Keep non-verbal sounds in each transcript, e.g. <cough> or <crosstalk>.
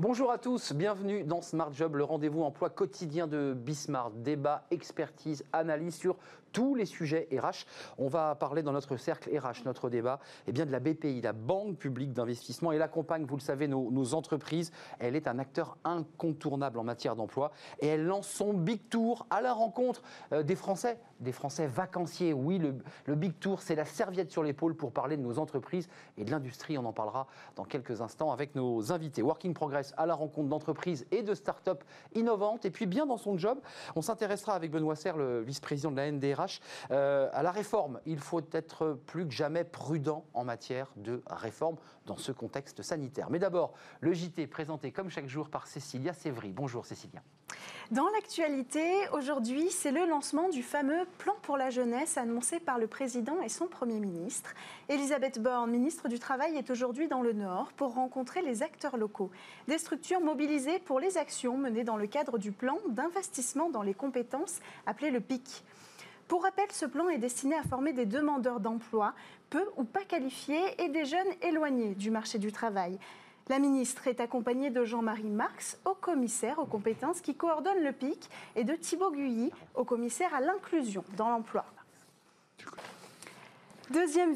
Bonjour à tous, bienvenue dans Smart Job, le rendez-vous emploi quotidien de Bismart. Débat, expertise, analyse sur tous les sujets RH. On va parler dans notre cercle RH, notre débat, eh bien de la BPI, la Banque publique d'investissement. Elle accompagne, vous le savez, nos, entreprises. Elle est un acteur incontournable en matière d'emploi et elle lance son Big Tour à la rencontre euh, des Français, des Français vacanciers. Oui, le, le Big Tour, c'est la serviette sur l'épaule pour parler de nos entreprises et de l'industrie. On en parlera dans quelques instants avec nos invités. Working Progress à la rencontre d'entreprises et de start-up innovantes. Et puis, bien dans son job, on s'intéressera avec Benoît Serre, le vice-président de la NDR euh, à la réforme. Il faut être plus que jamais prudent en matière de réforme dans ce contexte sanitaire. Mais d'abord, le JT présenté comme chaque jour par Cécilia Sévry. Bonjour Cécilia. Dans l'actualité, aujourd'hui, c'est le lancement du fameux plan pour la jeunesse annoncé par le président et son Premier ministre. Elisabeth Borne, ministre du Travail, est aujourd'hui dans le Nord pour rencontrer les acteurs locaux. Des structures mobilisées pour les actions menées dans le cadre du plan d'investissement dans les compétences appelé le PIC. Pour rappel, ce plan est destiné à former des demandeurs d'emploi, peu ou pas qualifiés, et des jeunes éloignés du marché du travail. La ministre est accompagnée de Jean-Marie Marx, au commissaire aux compétences qui coordonne le PIC, et de Thibaut Gully, au commissaire à l'inclusion dans l'emploi. Deuxième,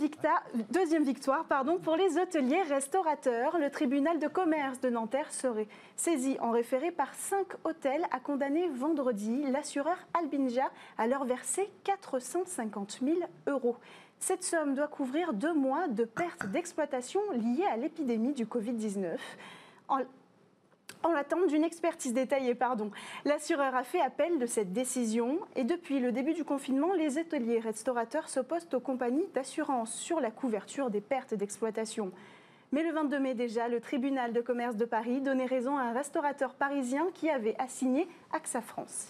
victoire pour les hôteliers restaurateurs. Le tribunal de commerce de Nanterre serait saisi en référé par cinq hôtels a condamné vendredi l'assureur Albinja à leur verser 450 000 euros. Cette somme doit couvrir deux mois de pertes d'exploitation liées à l'épidémie du Covid-19 en l'attente d'une expertise détaillée. Pardon. L'assureur a fait appel de cette décision et depuis le début du confinement, les ateliers restaurateurs s'opposent aux compagnies d'assurance sur la couverture des pertes d'exploitation. Mais le 22 mai déjà, le tribunal de commerce de Paris donnait raison à un restaurateur parisien qui avait assigné AXA France.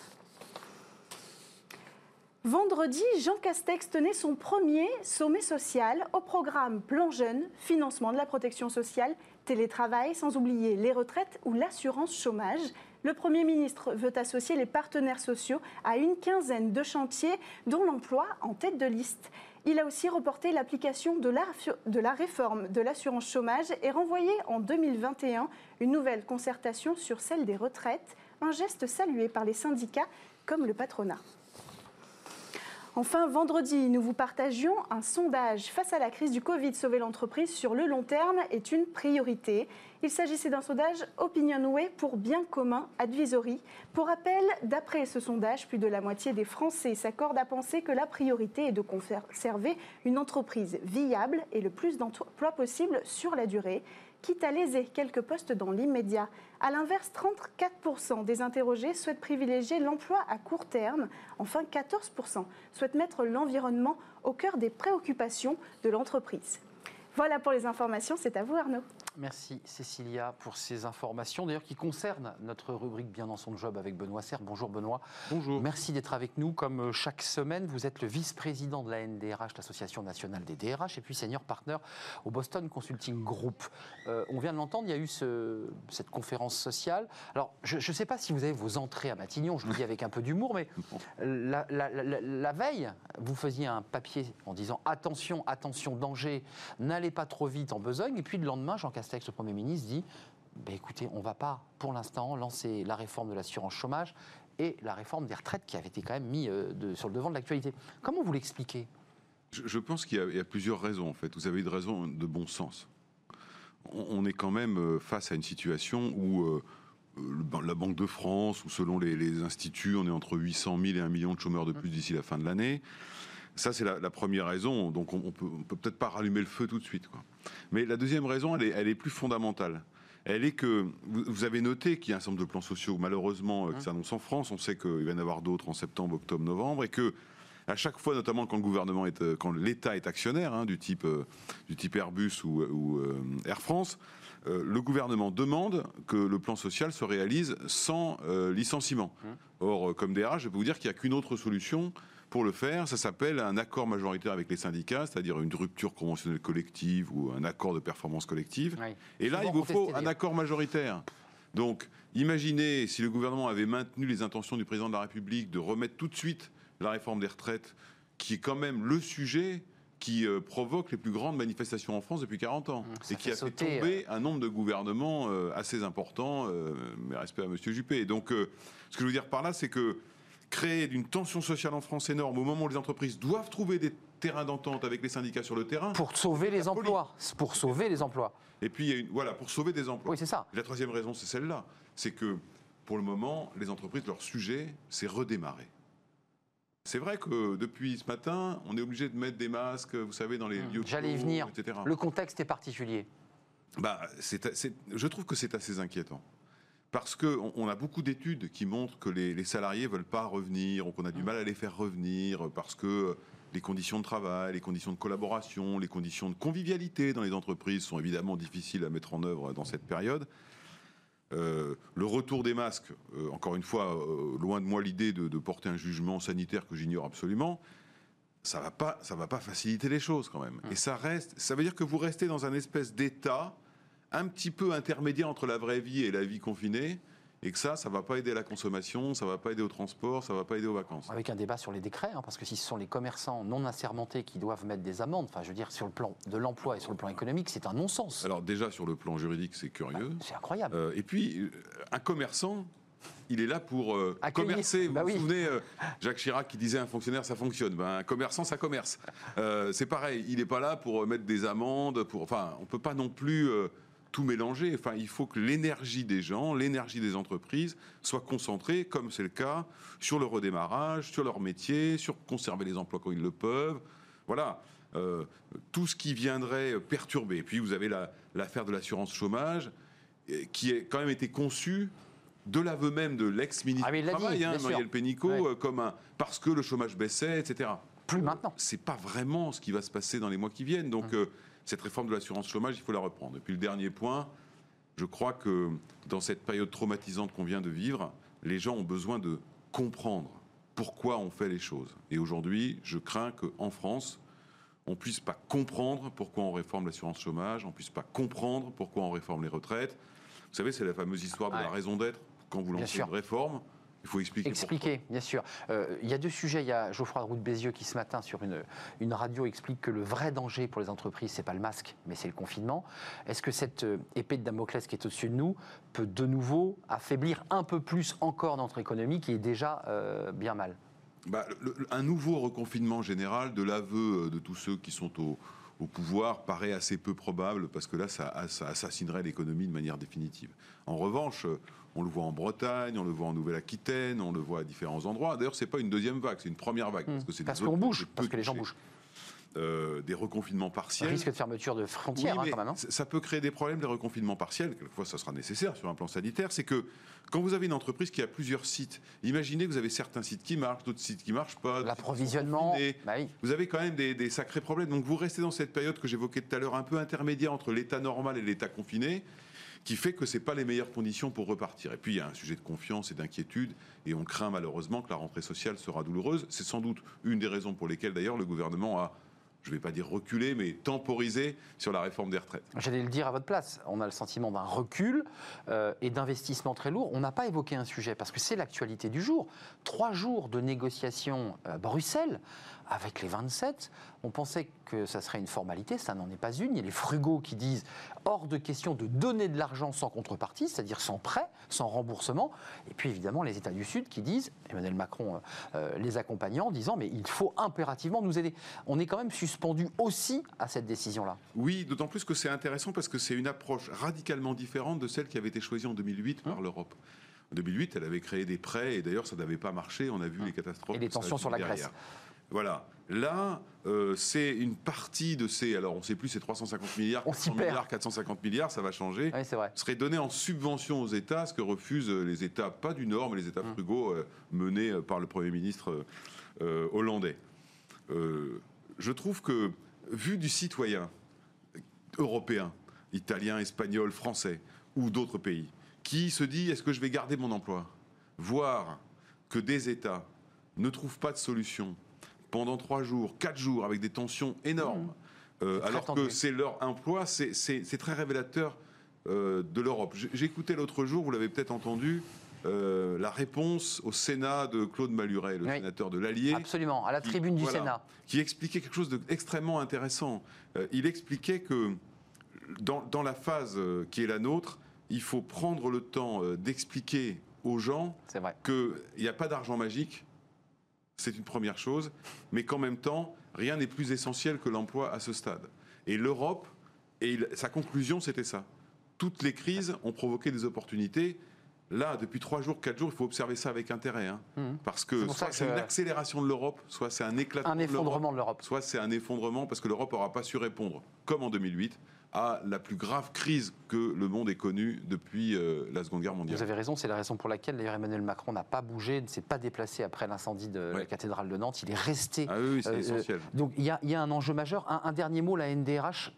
Vendredi, Jean Castex tenait son premier sommet social au programme Plan Jeune, financement de la protection sociale télétravail, sans oublier les retraites ou l'assurance chômage. Le Premier ministre veut associer les partenaires sociaux à une quinzaine de chantiers, dont l'emploi en tête de liste. Il a aussi reporté l'application de la, réforme de l'assurance chômage et renvoyé en 2021 une nouvelle concertation sur celle des retraites, un geste salué par les syndicats comme le patronat. Enfin, vendredi, nous vous partagions un sondage. Face à la crise du Covid, sauver l'entreprise sur le long terme est une priorité. Il s'agissait d'un sondage Opinionway pour bien commun advisory. Pour rappel, d'après ce sondage, plus de la moitié des Français s'accordent à penser que la priorité est de conserver une entreprise viable et le plus d'emplois possible sur la durée quitte à léser quelques postes dans l'immédiat. A l'inverse, 34% des interrogés souhaitent privilégier l'emploi à court terme. Enfin, 14% souhaitent mettre l'environnement au cœur des préoccupations de l'entreprise. Voilà pour les informations, c'est à vous Arnaud. Merci Cécilia pour ces informations, d'ailleurs qui concernent notre rubrique Bien dans son job avec Benoît Serre. Bonjour Benoît. Bonjour. Merci d'être avec nous. Comme euh, chaque semaine, vous êtes le vice-président de la NDRH, l'Association nationale des DRH, et puis senior partner au Boston Consulting Group. Euh, on vient de l'entendre, il y a eu cette conférence sociale. Alors, je ne sais pas si vous avez vos entrées à Matignon, je le dis avec un peu d'humour, mais <laughs> la, la, veille, vous faisiez un papier en disant attention, attention, danger, n'allez pas trop vite en besogne, et puis le lendemain, Jean Castex, le Premier ministre, dit ben écoutez, on ne va pas, pour l'instant, lancer la réforme de l'assurance chômage et la réforme des retraites qui avait été quand même mis euh, sur le devant de l'actualité. Comment vous l'expliquez? Je, pense qu'il y, a plusieurs raisons, en fait. Vous avez une raison de bon sens. On, est quand même euh, face à une situation où euh, la Banque de France, ou selon les, instituts, on est entre 800 000 et 1 million de chômeurs de plus d'ici la fin de l'année. Ça, c'est la, première raison. Donc, on, ne peut, peut-être pas rallumer le feu tout de suite. Quoi. Mais la deuxième raison, elle est, plus fondamentale. Elle est que vous, avez noté qu'il y a un certain nombre de plans sociaux, malheureusement, euh, qui mmh. s'annoncent en France. On sait qu'il va y en avoir d'autres en septembre, octobre, novembre, et que à chaque fois, notamment quand le gouvernement est, euh, quand l'État est actionnaire, hein, du type euh, du type Airbus ou, Air France, le gouvernement demande que le plan social se réalise sans licenciement. Mmh. Or, comme DRH, je peux vous dire qu'il n'y a qu'une autre solution pour le faire, ça s'appelle un accord majoritaire avec les syndicats, c'est-à-dire une rupture conventionnelle collective ou un accord de performance collective. Et là, il vous faut un accord majoritaire. Donc, imaginez si le gouvernement avait maintenu les intentions du président de la République de remettre tout de suite la réforme des retraites, qui est quand même le sujet qui euh, provoque les plus grandes manifestations en France depuis 40 ans Mmh, ça et qui a fait tomber un nombre de gouvernements euh, assez important, euh, mais respect à Monsieur Juppé. Donc, euh, ce que je veux dire par là, c'est que créer une tension sociale en France énorme au moment où les entreprises doivent trouver des terrains d'entente avec les syndicats sur le terrain, Pour sauver les emplois. Pour sauver les emplois. et puis il y a une, voilà, pour sauver des emplois. Oui, c'est ça. La troisième raison, c'est celle-là. C'est que, pour le moment, les entreprises, leur sujet, c'est redémarrer. C'est vrai que depuis ce matin, on est obligé de mettre des masques, vous savez, dans les lieux Mmh. J'allais y venir. etc. Le contexte est particulier. Bah, c'est- c'est- je trouve que c'est assez inquiétant. Parce qu'on on a beaucoup d'études qui montrent que les, les salariés ne veulent pas revenir, ou qu'on a du mal à les faire revenir, parce que les conditions de travail, les conditions de collaboration, les conditions de convivialité dans les entreprises sont évidemment difficiles à mettre en œuvre dans cette période. Euh, le retour des masques, euh, encore une fois, euh, loin de moi l'idée de, de porter un jugement sanitaire que j'ignore absolument, ça va pas, ça va pas faciliter les choses quand même. Et ça reste, ça veut dire que vous restez dans un espèce d'état un petit peu intermédiaire entre la vraie vie et la vie confinée, et que ça, ça va pas aider à la consommation, ça va pas aider au transport, ça va pas aider aux vacances. Avec un débat sur les décrets, hein, parce que si ce sont les commerçants non assermentés qui doivent mettre des amendes, enfin, je veux dire, sur le plan de l'emploi et sur le plan économique, c'est un non-sens. Alors déjà sur le plan juridique, c'est curieux. C'est incroyable. Euh, et puis, euh, un commerçant, il est là pour euh, commercer. Vous Bah vous oui. souvenez, euh, Jacques Chirac qui disait un fonctionnaire, ça fonctionne. Ben, un commerçant, ça commerce. Euh, c'est pareil, il n'est pas là pour mettre des amendes. Pour, enfin, on ne peut pas non plus tout mélanger. Enfin, il faut que l'énergie des gens, l'énergie des entreprises soit concentrée, comme c'est le cas, sur le redémarrage, sur leur métier, sur conserver les emplois quand ils le peuvent. Voilà. Euh, tout ce qui viendrait perturber. Et puis, vous avez la- l'affaire de l'assurance chômage, euh, qui a quand même été conçue de l'aveu même de l'ex-ministre Ah, du dit, Travail, hein, Pénicaud, Ouais. euh, comme un, parce que le chômage baissait, etc. Plus maintenant. C'est pas vraiment ce qui va se passer dans les mois qui viennent. Donc, Hum. euh, cette réforme de l'assurance chômage, il faut la reprendre. Et puis, le dernier point, je crois que dans cette période traumatisante qu'on vient de vivre, les gens ont besoin de comprendre pourquoi on fait les choses. Et aujourd'hui, je crains qu'en France, on puisse pas comprendre pourquoi on réforme l'assurance chômage, on puisse pas comprendre pourquoi on réforme les retraites. Vous savez, c'est la fameuse histoire de Ouais. la raison d'être. Quand vous lancez une réforme, il faut expliquer. Expliquer, bien sûr. Euh, Il y a deux sujets. Il y a Geoffroy de Roux de Bézieux qui, ce matin, sur une, une radio, explique que le vrai danger pour les entreprises, c'est pas le masque, mais c'est le confinement. Est-ce que cette euh, épée de Damoclès qui est au-dessus de nous peut de nouveau affaiblir un peu plus encore notre économie qui est déjà euh, bien mal? Bah, le- le- un nouveau reconfinement général de l'aveu de tous ceux qui sont au, au pouvoir paraît assez peu probable parce que là, ça, ça assassinerait l'économie de manière définitive. En revanche, on le voit en Bretagne, on le voit en Nouvelle-Aquitaine, on le voit à différents endroits. D'ailleurs, c'est pas une deuxième vague, c'est une première vague parce que c'est. Parce qu'on bouge, parce que les gens bougent. Euh, des reconfinements partiels. Risque de fermeture de frontières, Oui, hein, quand même. hein. ça- peut créer des problèmes, des reconfinements partiels. Quelquefois, ça sera nécessaire sur un plan sanitaire. C'est que quand vous avez une entreprise qui a plusieurs sites, imaginez que vous avez certains sites qui marchent, d'autres sites qui marchent pas. L'approvisionnement, bah oui. Vous avez quand même des, des sacrés problèmes. Donc vous restez dans cette période que j'évoquais tout à l'heure, un peu intermédiaire entre l'état normal et l'état confiné, qui fait que c'est pas les meilleures conditions pour repartir. Et puis il y a un sujet de confiance et d'inquiétude, et on craint malheureusement que la rentrée sociale sera douloureuse. C'est sans doute une des raisons pour lesquelles d'ailleurs le gouvernement a, je ne vais pas dire reculé, mais temporisé sur la réforme des retraites. J'allais le dire à votre place. On a le sentiment d'un recul euh, et d'investissement très lourd. On n'a pas évoqué un sujet parce que c'est l'actualité du jour. Trois jours de négociations à Bruxelles avec les 27. On pensait que ça serait une formalité, ça n'en est pas une. Il y a les frugaux qui disent hors de question de donner de l'argent sans contrepartie, c'est-à-dire sans prêt, sans remboursement. Et puis évidemment les États du Sud qui disent, Emmanuel Macron euh, euh, les accompagnant, en disant mais il faut impérativement nous aider. On est quand même suspendu aussi à cette décision-là. Oui, d'autant plus que c'est intéressant parce que c'est une approche radicalement différente de celle qui avait été choisie en 2008 par l'Europe. En 2008, elle avait créé des prêts et d'ailleurs ça n'avait pas marché. On a vu les catastrophes. Et les tensions sur la derrière. Grèce. Voilà. Là, euh, c'est une partie de ces. Alors, on ne sait plus, c'est 350 milliards, On s'y 400 perd. milliards, 450 milliards, ça va changer. Oui, c'est vrai. Serait donné en subvention aux États, ce que refusent euh, les États, pas du Nord, mais les États Mmh. frugaux euh, menés par le Premier ministre euh, hollandais. Je trouve que, vu du citoyen européen, italien, espagnol, français ou d'autres pays, qui se dit est-ce que je vais garder mon emploi? Voir que des États ne trouvent pas de solution pendant trois jours, quatre jours, avec des tensions énormes, euh, Mmh. très alors tendu. que c'est leur emploi, c'est- très révélateur euh, de l'Europe. J'écoutais l'autre jour, vous l'avez peut-être entendu, euh, la réponse au Sénat de Claude Maluret, le Oui. sénateur de l'Allier. Absolument, à la qui- tribune du voilà, Sénat. Qui expliquait quelque chose d'extrêmement intéressant. Euh, il expliquait que dans, dans la phase euh, qui est la nôtre, il faut prendre le temps euh, d'expliquer aux gens qu'il n'y a pas d'argent magique, c'est une première chose, mais qu'en même temps, rien n'est plus essentiel que l'emploi à ce stade. Et l'Europe, et sa conclusion, c'était ça. Toutes les crises ont provoqué des opportunités. Là, depuis trois jours, quatre jours, il faut observer ça avec intérêt. hein. Mhm. parce que soit c'est une accélération de l'Europe, soit c'est un éclatement Un de l'Europe, effondrement de l'Europe. soit c'est un effondrement parce que l'Europe n'aura pas su répondre, comme en 2008, à la plus grave crise que le monde ait connue depuis euh, la Seconde Guerre mondiale. Vous avez raison, c'est la raison pour laquelle d'ailleurs Emmanuel Macron n'a pas bougé, ne s'est pas déplacé après l'incendie de la cathédrale de Nantes. Il est resté. Ah oui, c'est Euh, essentiel. Donc il y, a- il y a un enjeu majeur. Un, un dernier mot, la NDRH, euh,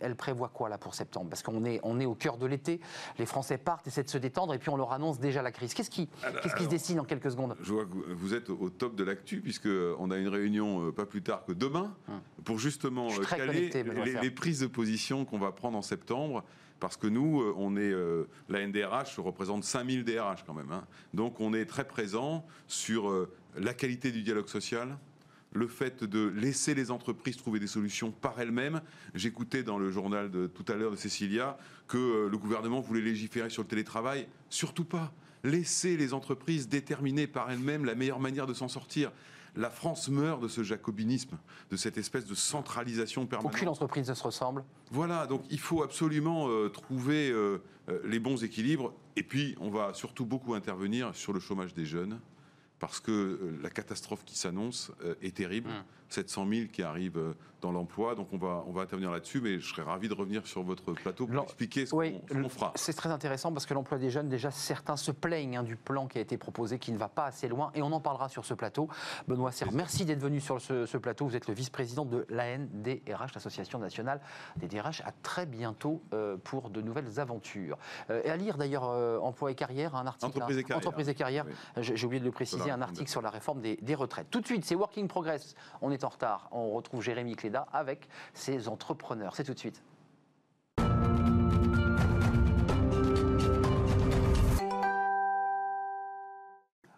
elle prévoit quoi là pour septembre? Parce qu'on est, on est au cœur de l'été, les Français partent, essaient de se détendre et puis on leur annonce déjà la crise. Qu'est-ce qui, Alors- qu'est-ce qui se dessine en quelques secondes? Je vois que vous- êtes au top de l'actu, puisqu'on a une réunion euh, pas plus tard que demain, Hum. pour justement euh, caler les, prises de position qu'on va prendre en septembre. Parce que nous, euh, on est, euh, la NDRH représente 5000 DRH quand même. hein. Donc on est très présent sur euh, la qualité du dialogue social, le fait de laisser les entreprises trouver des solutions par elles-mêmes. J'écoutais dans le journal de tout à l'heure de Cécilia que euh, le gouvernement voulait légiférer sur le télétravail. Surtout pas. Laissez les entreprises déterminer par elles-mêmes la meilleure manière de s'en sortir. La France meurt de ce jacobinisme, de cette espèce de centralisation permanente. Aucune entreprise ne se ressemble? Voilà, donc il faut absolument euh, trouver euh, les bons équilibres. Et puis, on va surtout beaucoup intervenir sur le chômage des jeunes, parce que euh, la catastrophe qui s'annonce euh, est terrible. Mm. 700 000 qui arrivent euh, dans l'emploi, donc on va, on va intervenir là-dessus, mais je serais ravi de revenir sur votre plateau pour expliquer ce Oui, qu'on fera. c'est très intéressant parce que l'emploi des jeunes, déjà certains se plaignent hein, du plan qui a été proposé, qui ne va pas assez loin, et on en parlera sur ce plateau. Benoît Serre, merci d'être venu sur ce, ce plateau. Vous êtes le vice-président de l'ANDRH, l'Association nationale des DRH. À très bientôt euh, pour de nouvelles aventures. Euh, et à lire d'ailleurs euh, Emploi et carrière, un article. Entreprise hein, et carrière. Entreprise et carrière. Oui. J'ai oublié de le préciser, un article sur la réforme des, des retraites. Tout de suite, c'est Working Progress. On est en retard. On retrouve Jérémy Cléda avec ses entrepreneurs. C'est tout de suite.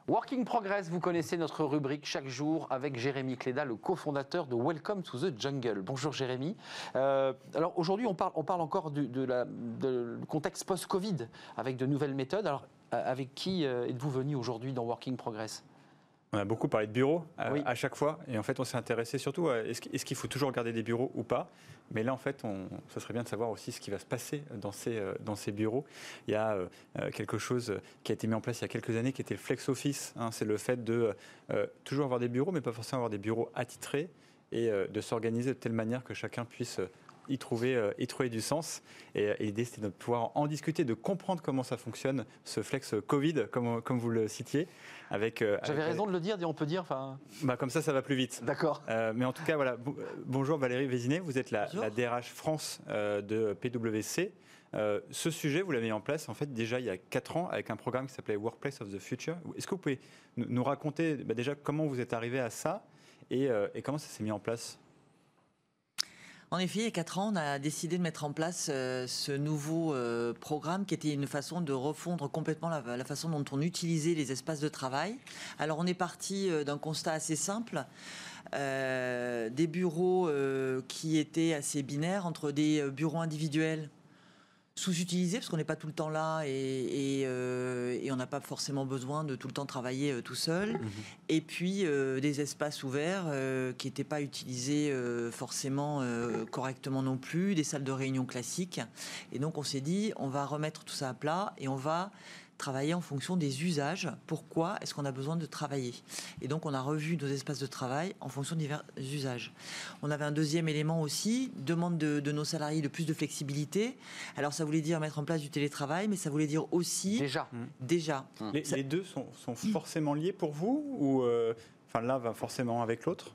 Working Progress, vous connaissez notre rubrique chaque jour avec Jérémy Cléda, le cofondateur de Welcome to the Jungle. Bonjour Jérémy. Euh, alors aujourd'hui, on parle, on parle encore du contexte post-Covid avec de nouvelles méthodes. Alors euh, avec qui euh, êtes-vous venu aujourd'hui dans Working Progress? On a beaucoup parlé de bureaux à, Oui. à chaque fois, et en fait, on s'est intéressé surtout à est-ce qu'- est-ce qu'il faut toujours garder des bureaux ou pas. Mais là, en fait, on, ça serait bien de savoir aussi ce qui va se passer dans ces, euh, dans ces bureaux. Il y a euh, euh, quelque chose qui a été mis en place il y a quelques années, qui était le flex office. hein. C'est le fait de euh, toujours avoir des bureaux, mais pas forcément avoir des bureaux attitrés, et euh, de s'organiser de telle manière que chacun puisse euh, y trouver, euh, y trouver du sens. Et, euh, et l'idée, c'était de pouvoir en discuter, de comprendre comment ça fonctionne, ce flex Covid, comme, comme vous le citiez. Avec, euh, J'avais avec- raison de le dire, on peut dire. Enfin, bah, comme ça, ça va plus vite. d'accord. Euh, mais en tout cas, voilà. Bo- Bonjour Valérie Vézinet, vous êtes la, la DRH France de PwC. Euh, ce sujet, vous l'avez mis en place en fait déjà il y a 4 ans avec un programme qui s'appelait Workplace of the Future. Est-ce que vous pouvez nous, nous raconter bah, déjà comment vous êtes arrivé à ça et, euh, et comment ça s'est mis en place? En effet, il y a 4 ans, on a décidé de mettre en place euh, ce nouveau euh, programme qui était une façon de refondre complètement la, façon dont on utilisait les espaces de travail. Alors on est parti euh, d'un constat assez simple. des bureaux qui étaient assez binaires entre des bureaux individuels sous-utilisés parce qu'on n'est pas tout le temps là et, et, euh, et on n'a pas forcément besoin de tout le temps travailler euh, tout seul. Et puis euh, des espaces ouverts qui n'étaient pas utilisés forcément correctement non plus, des salles de réunion classiques. Et donc on s'est dit, on va remettre tout ça à plat et on va travailler en fonction des usages. Pourquoi est-ce qu'on a besoin de travailler? Et donc on a revu nos espaces de travail en fonction des divers usages. On avait un deuxième élément aussi, demande de, de nos salariés de plus de flexibilité. Alors ça voulait dire mettre en place du télétravail, mais ça voulait dire aussi Déjà. déjà les, Ça- les deux sont, sont forcément liés pour vous ou euh, enfin l'un va forcément avec l'autre?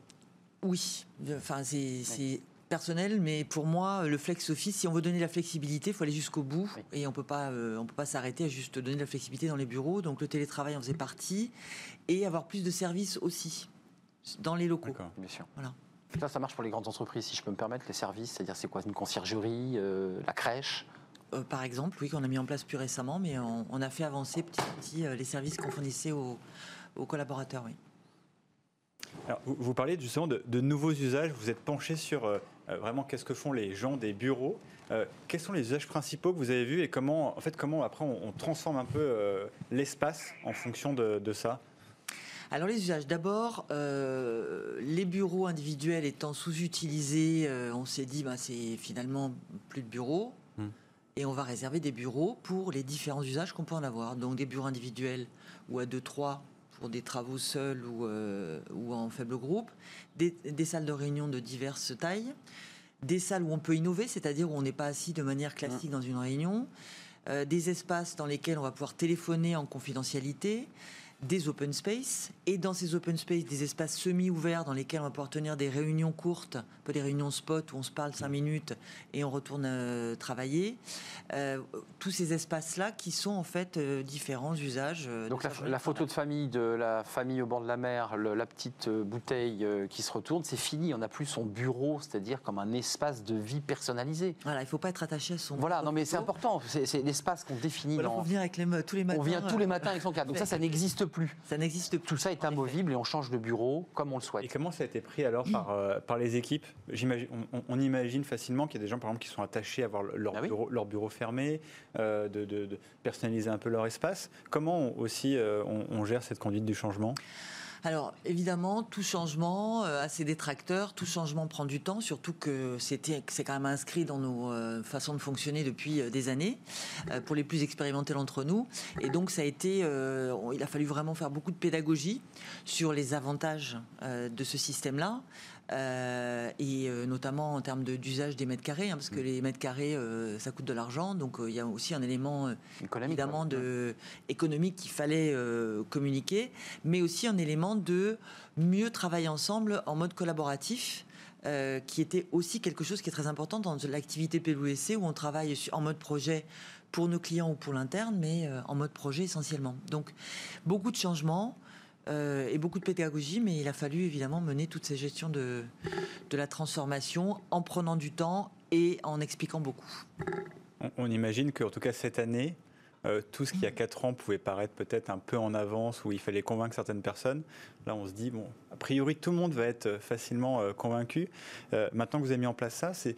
Oui, enfin c'est c'est personnel, mais pour moi, le flex office, si on veut donner de la flexibilité, il faut aller jusqu'au bout Oui. et on peut pas, euh, on peut pas s'arrêter à juste donner de la flexibilité dans les bureaux. Donc le télétravail en faisait partie et avoir plus de services aussi dans les locaux. D'accord. Bien sûr. Voilà. Ça, ça marche pour les grandes entreprises, si je peux me permettre, les services, c'est-à-dire c'est quoi Une conciergerie, euh, la crèche? Euh, par exemple, oui, qu'on a mis en place plus récemment, mais on, on a fait avancer petit à petit euh, les services qu'on fournissait aux, aux collaborateurs, oui. Alors, vous, vous parlez justement de, de nouveaux usages. Vous êtes penché sur euh, euh, vraiment qu'est-ce que font les gens des bureaux. Euh, quels sont les usages principaux que vous avez vus et comment, en fait, comment après on, on transforme un peu euh, l'espace en fonction de, de ça? Alors les usages, d'abord, euh, les bureaux individuels étant sous-utilisés, euh, on s'est dit, bah, c'est finalement plus de bureaux. Hmm. Et on va réserver des bureaux pour les différents usages qu'on peut en avoir. Donc des bureaux individuels ou à 2-3 pour des travaux seuls ou, euh, ou en faible groupe, des, des salles de réunion de diverses tailles, des salles où on peut innover, c'est-à-dire où on n'est pas assis de manière classique dans une réunion, euh, des espaces dans lesquels on va pouvoir téléphoner en confidentialité, des open space, et dans ces open space, des espaces semi-ouverts dans lesquels on va pouvoir tenir des réunions courtes, un peu des réunions spot où on se parle cinq minutes et on retourne euh, travailler. Euh, tous ces espaces-là qui sont en fait euh, différents usages. Donc la, photo de famille de la famille au bord de la mer, le- la petite bouteille qui se retourne, c'est fini. On n'a plus son bureau, c'est-à-dire comme un espace de vie personnalisé. Voilà, il ne faut pas être attaché à son. Voilà, non mais c'est important. C'est l'espace qu'on définit. Voilà, dans- faut venir avec les, tous les matins. On vient tous les matins avec son cadre. Donc ça, ça <laughs> n'existe plus. Ça n'existe plus. Tout ça est amovible et on change de bureau comme on le Et souhaite. comment ça a été pris alors par, euh, par les équipes? J'imagine- on, imagine facilement qu'il y a des gens, par exemple, qui sont attachés à avoir leur, Ah oui. bureau, leur bureau fermé, euh, de, de- de personnaliser un peu leur espace. Comment on- aussi euh, on, on gère cette conduite du changement? Alors évidemment, tout changement euh, a ses détracteurs, tout changement prend du temps, surtout que c'est quand même inscrit dans nos euh, façons de fonctionner depuis euh, des années, euh, pour les plus expérimentés d'entre nous. Et donc ça a été, euh, il a fallu vraiment faire beaucoup de pédagogie sur les avantages euh, de ce système-là. Euh, et euh, notamment en termes de- d'usage des mètres carrés, hein, parce que les mètres carrés, euh, ça coûte de l'argent, donc il y a aussi un élément évidemment de, économique qu'il fallait communiquer, mais aussi un élément de mieux travailler ensemble en mode collaboratif. euh, qui était aussi quelque chose qui est très important dans l'activité PWC où on travaille en mode projet pour nos clients ou pour l'interne, mais euh, en mode projet essentiellement. Donc beaucoup de changements euh, et beaucoup de pédagogie, mais il a fallu évidemment mener toutes ces gestions de, de la transformation en prenant du temps et en expliquant beaucoup. on, on imagine qu'en tout cas cette année, euh, tout ce qui, a 4 ans, pouvait paraître peut-être un peu en avance, où il fallait convaincre certaines personnes. Là, on se dit, bon, a priori, tout le monde va être euh, facilement euh, convaincu. Euh, maintenant que vous avez mis en place ça, c'est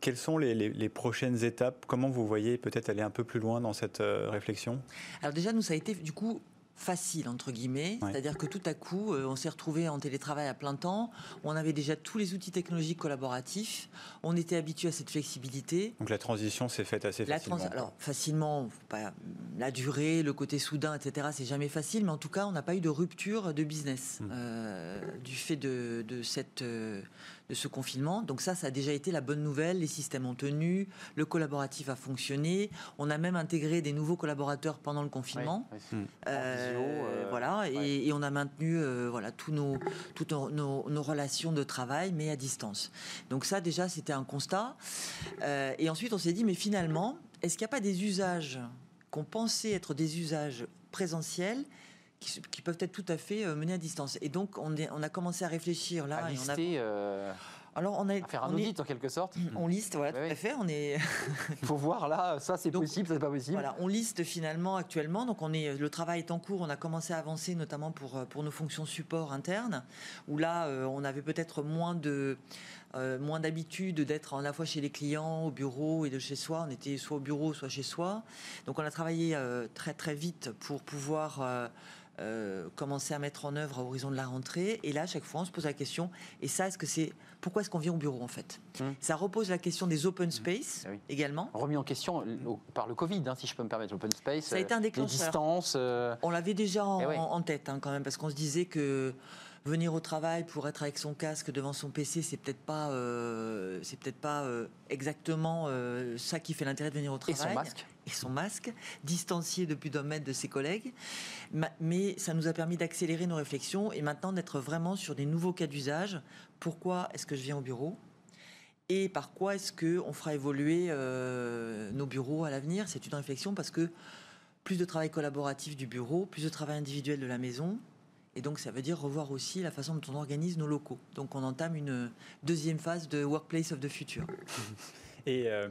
quelles sont les, les- les prochaines étapes? Comment vous voyez peut-être aller un peu plus loin dans cette réflexion? Alors déjà, nous, ça a été du coup facile, entre guillemets. Ouais. C'est-à-dire que tout à coup, euh, on s'est retrouvé en télétravail à plein temps. On avait déjà tous les outils technologiques collaboratifs. On était habitué à cette flexibilité. Donc la transition s'est faite assez La facilement. trans- alors facilement, pas- la durée, le côté soudain, etc. C'est jamais facile, mais en tout cas, on n'a pas eu de rupture de business Mm. euh, du fait de, de cette euh, de ce confinement. Donc ça, ça a déjà été la bonne nouvelle. Les systèmes ont tenu, le collaboratif a fonctionné. On a même intégré des nouveaux collaborateurs pendant le confinement. Oui, oui. Euh, visio, euh, voilà, et, ouais. et on a maintenu euh, voilà tous nos toutes nos, nos- nos relations de travail, mais à distance. Donc ça, déjà, c'était un constat. Et ensuite, on s'est dit, mais finalement, est-ce qu'il n'y a pas des usages qu'on pensait être des usages présentiels qui, peuvent être tout à fait euh, menés à distance Et donc, on, est- on a commencé à réfléchir là. à et on a- euh, alors, on a à faire un on est- audit en quelque sorte. <clears throat> on liste, voilà, Oui, tout oui. à fait. On est <laughs> Il faut voir là, ça c'est possible, ça c'est pas possible. Voilà, on liste finalement actuellement. Donc on est, le travail est en cours. On a commencé à avancer, notamment pour euh, pour nos fonctions support internes, où là euh, on avait peut-être moins de euh, moins d'habitude d'être à la fois chez les clients, au bureau et de chez soi. On était soit au bureau, soit chez soi. Donc on a travaillé euh, très très vite pour pouvoir euh, commencer à mettre en œuvre à horizon de la rentrée. Et là, à chaque fois, on se pose la question. Et ça, est-ce que c'est pourquoi est-ce qu'on vient au bureau en fait? Hum. Ça repose la question des open space Ah oui. également. Remis en question euh, par le Covid, hein, si je peux me permettre, l'open space. Ça a été un euh, déclencheur. Les distances. euh, On l'avait déjà en, Eh ouais. en tête hein, quand même, parce qu'on se disait que venir au travail pour être avec son casque devant son PC, c'est peut-être pas, euh, c'est peut-être pas euh, exactement euh, ça qui fait l'intérêt de venir au et travail. son masque. Et son masque, distancié de plus d'un mètre de ses collègues. Ma- Mais ça nous a permis d'accélérer nos réflexions et maintenant d'être vraiment sur des nouveaux cas d'usage. Pourquoi est-ce que je viens au bureau? Et par quoi est-ce que on fera évoluer euh, nos bureaux à l'avenir? C'est une réflexion parce que plus de travail collaboratif du bureau, plus de travail individuel de la maison. Et donc, ça veut dire revoir aussi la façon dont on organise nos locaux. Donc, on entame une deuxième phase de Workplace of the Future. <laughs> Et euh,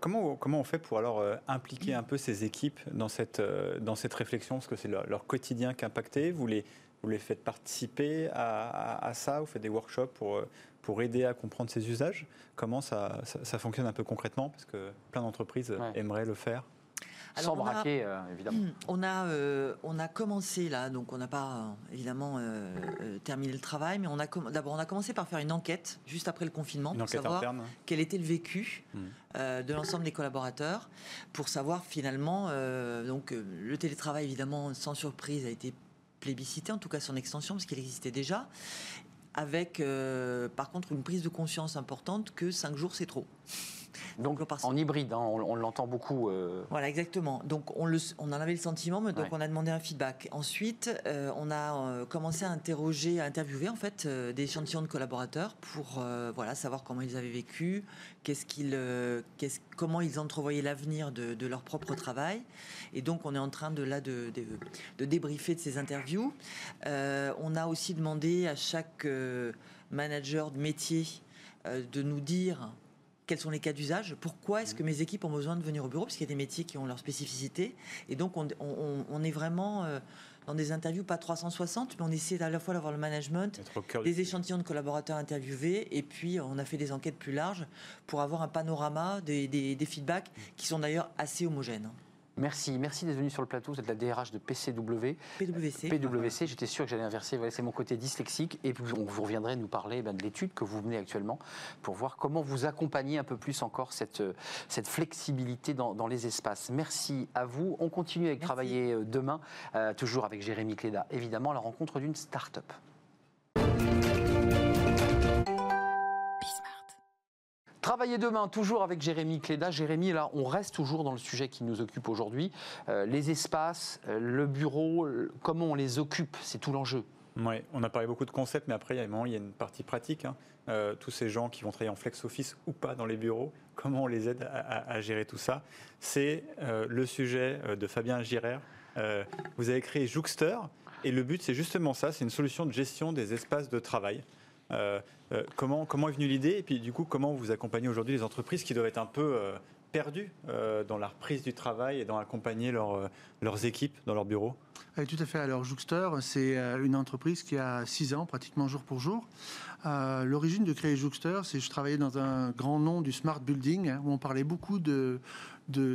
comment, comment on fait pour alors euh, impliquer un peu ces équipes dans cette, euh, dans cette réflexion? Parce que c'est leur, quotidien qui est impacté. Vous les, vous les faites participer à, ça? Vous faites des workshops pour, pour aider à comprendre ces usages? Comment ça, ça, fonctionne un peu concrètement? Parce que plein d'entreprises aimeraient le faire. Sans braquer, euh, évidemment. On a, euh, on a commencé là, donc on n'a pas euh, évidemment terminé le travail, mais on a d'abord on a commencé par faire une enquête juste après le confinement pour savoir quel était le vécu hmm. de l'ensemble des collaborateurs, pour savoir finalement donc le télétravail évidemment sans surprise a été plébiscité, en tout cas son extension parce qu'il existait déjà, avec par contre une prise de conscience importante que 5 jours c'est trop. Donc en hybride, hein, on, l'entend beaucoup. Euh. Voilà, exactement. Donc on, le, on, en avait le sentiment, mais donc on a demandé un feedback. Ensuite, euh, on a euh, commencé à interroger, à interviewer en fait des échantillons de collaborateurs pour voilà savoir comment ils avaient vécu, qu'est-ce qu'ils, qu'est-ce, comment ils entrevoyaient l'avenir de, de, leur propre travail. Et donc on est en train de là de, de, de débriefer de ces interviews. on a aussi demandé à chaque manager de métier de nous dire quels sont les cas d'usage Pourquoi est-ce que mes équipes ont besoin de venir au bureau Parce qu'il y a des métiers qui ont leur spécificité. Et donc, on, est vraiment euh, dans des interviews, pas 360, mais on essaie à la fois d'avoir le management, des échantillons de collaborateurs interviewés, et puis on a fait des enquêtes plus larges pour avoir un panorama des, des feedbacks qui sont d'ailleurs assez homogènes. Merci, merci d'être venu sur le plateau. Vous êtes la DRH de PCW. PWC. PWC, j'étais sûr que j'allais inverser. Voilà, c'est mon côté dyslexique. Et puis, on vous reviendrez nous parler ben, de l'étude que vous menez actuellement pour voir comment vous accompagnez un peu plus encore cette, cette flexibilité dans, les espaces. Merci à vous. On continue avec travailler euh, demain, euh, toujours avec Jérémy Cléda, évidemment, à la rencontre d'une start-up. Travailler demain, toujours avec Jérémy Cléda. Jérémy, là, on reste toujours dans le sujet qui nous occupe aujourd'hui. Euh, les espaces, euh, le bureau, comment on les occupe, c'est tout l'enjeu. Oui, on a parlé beaucoup de concepts, mais après, il y a, il y a une partie pratique. Hein. Euh, tous ces gens qui vont travailler en flex office ou pas dans les bureaux, comment on les aide à, gérer tout ça? C'est le sujet de Fabien Girard. vous avez créé Jouxter, et le but, c'est justement ça, c'est une solution de gestion des espaces de travail. Euh, euh, comment, comment est venue l'idée Et puis, du coup, comment vous accompagnez aujourd'hui les entreprises qui doivent être un peu euh, perdues dans la reprise du travail et dans accompagner leurs équipes dans leur bureau? Tout à fait. Alors, Jouxter, c'est une entreprise qui a 6 ans, pratiquement jour pour jour. L'origine de créer Jouxter, c'est que je travaillais dans un grand nom du smart building, hein, où on parlait beaucoup de,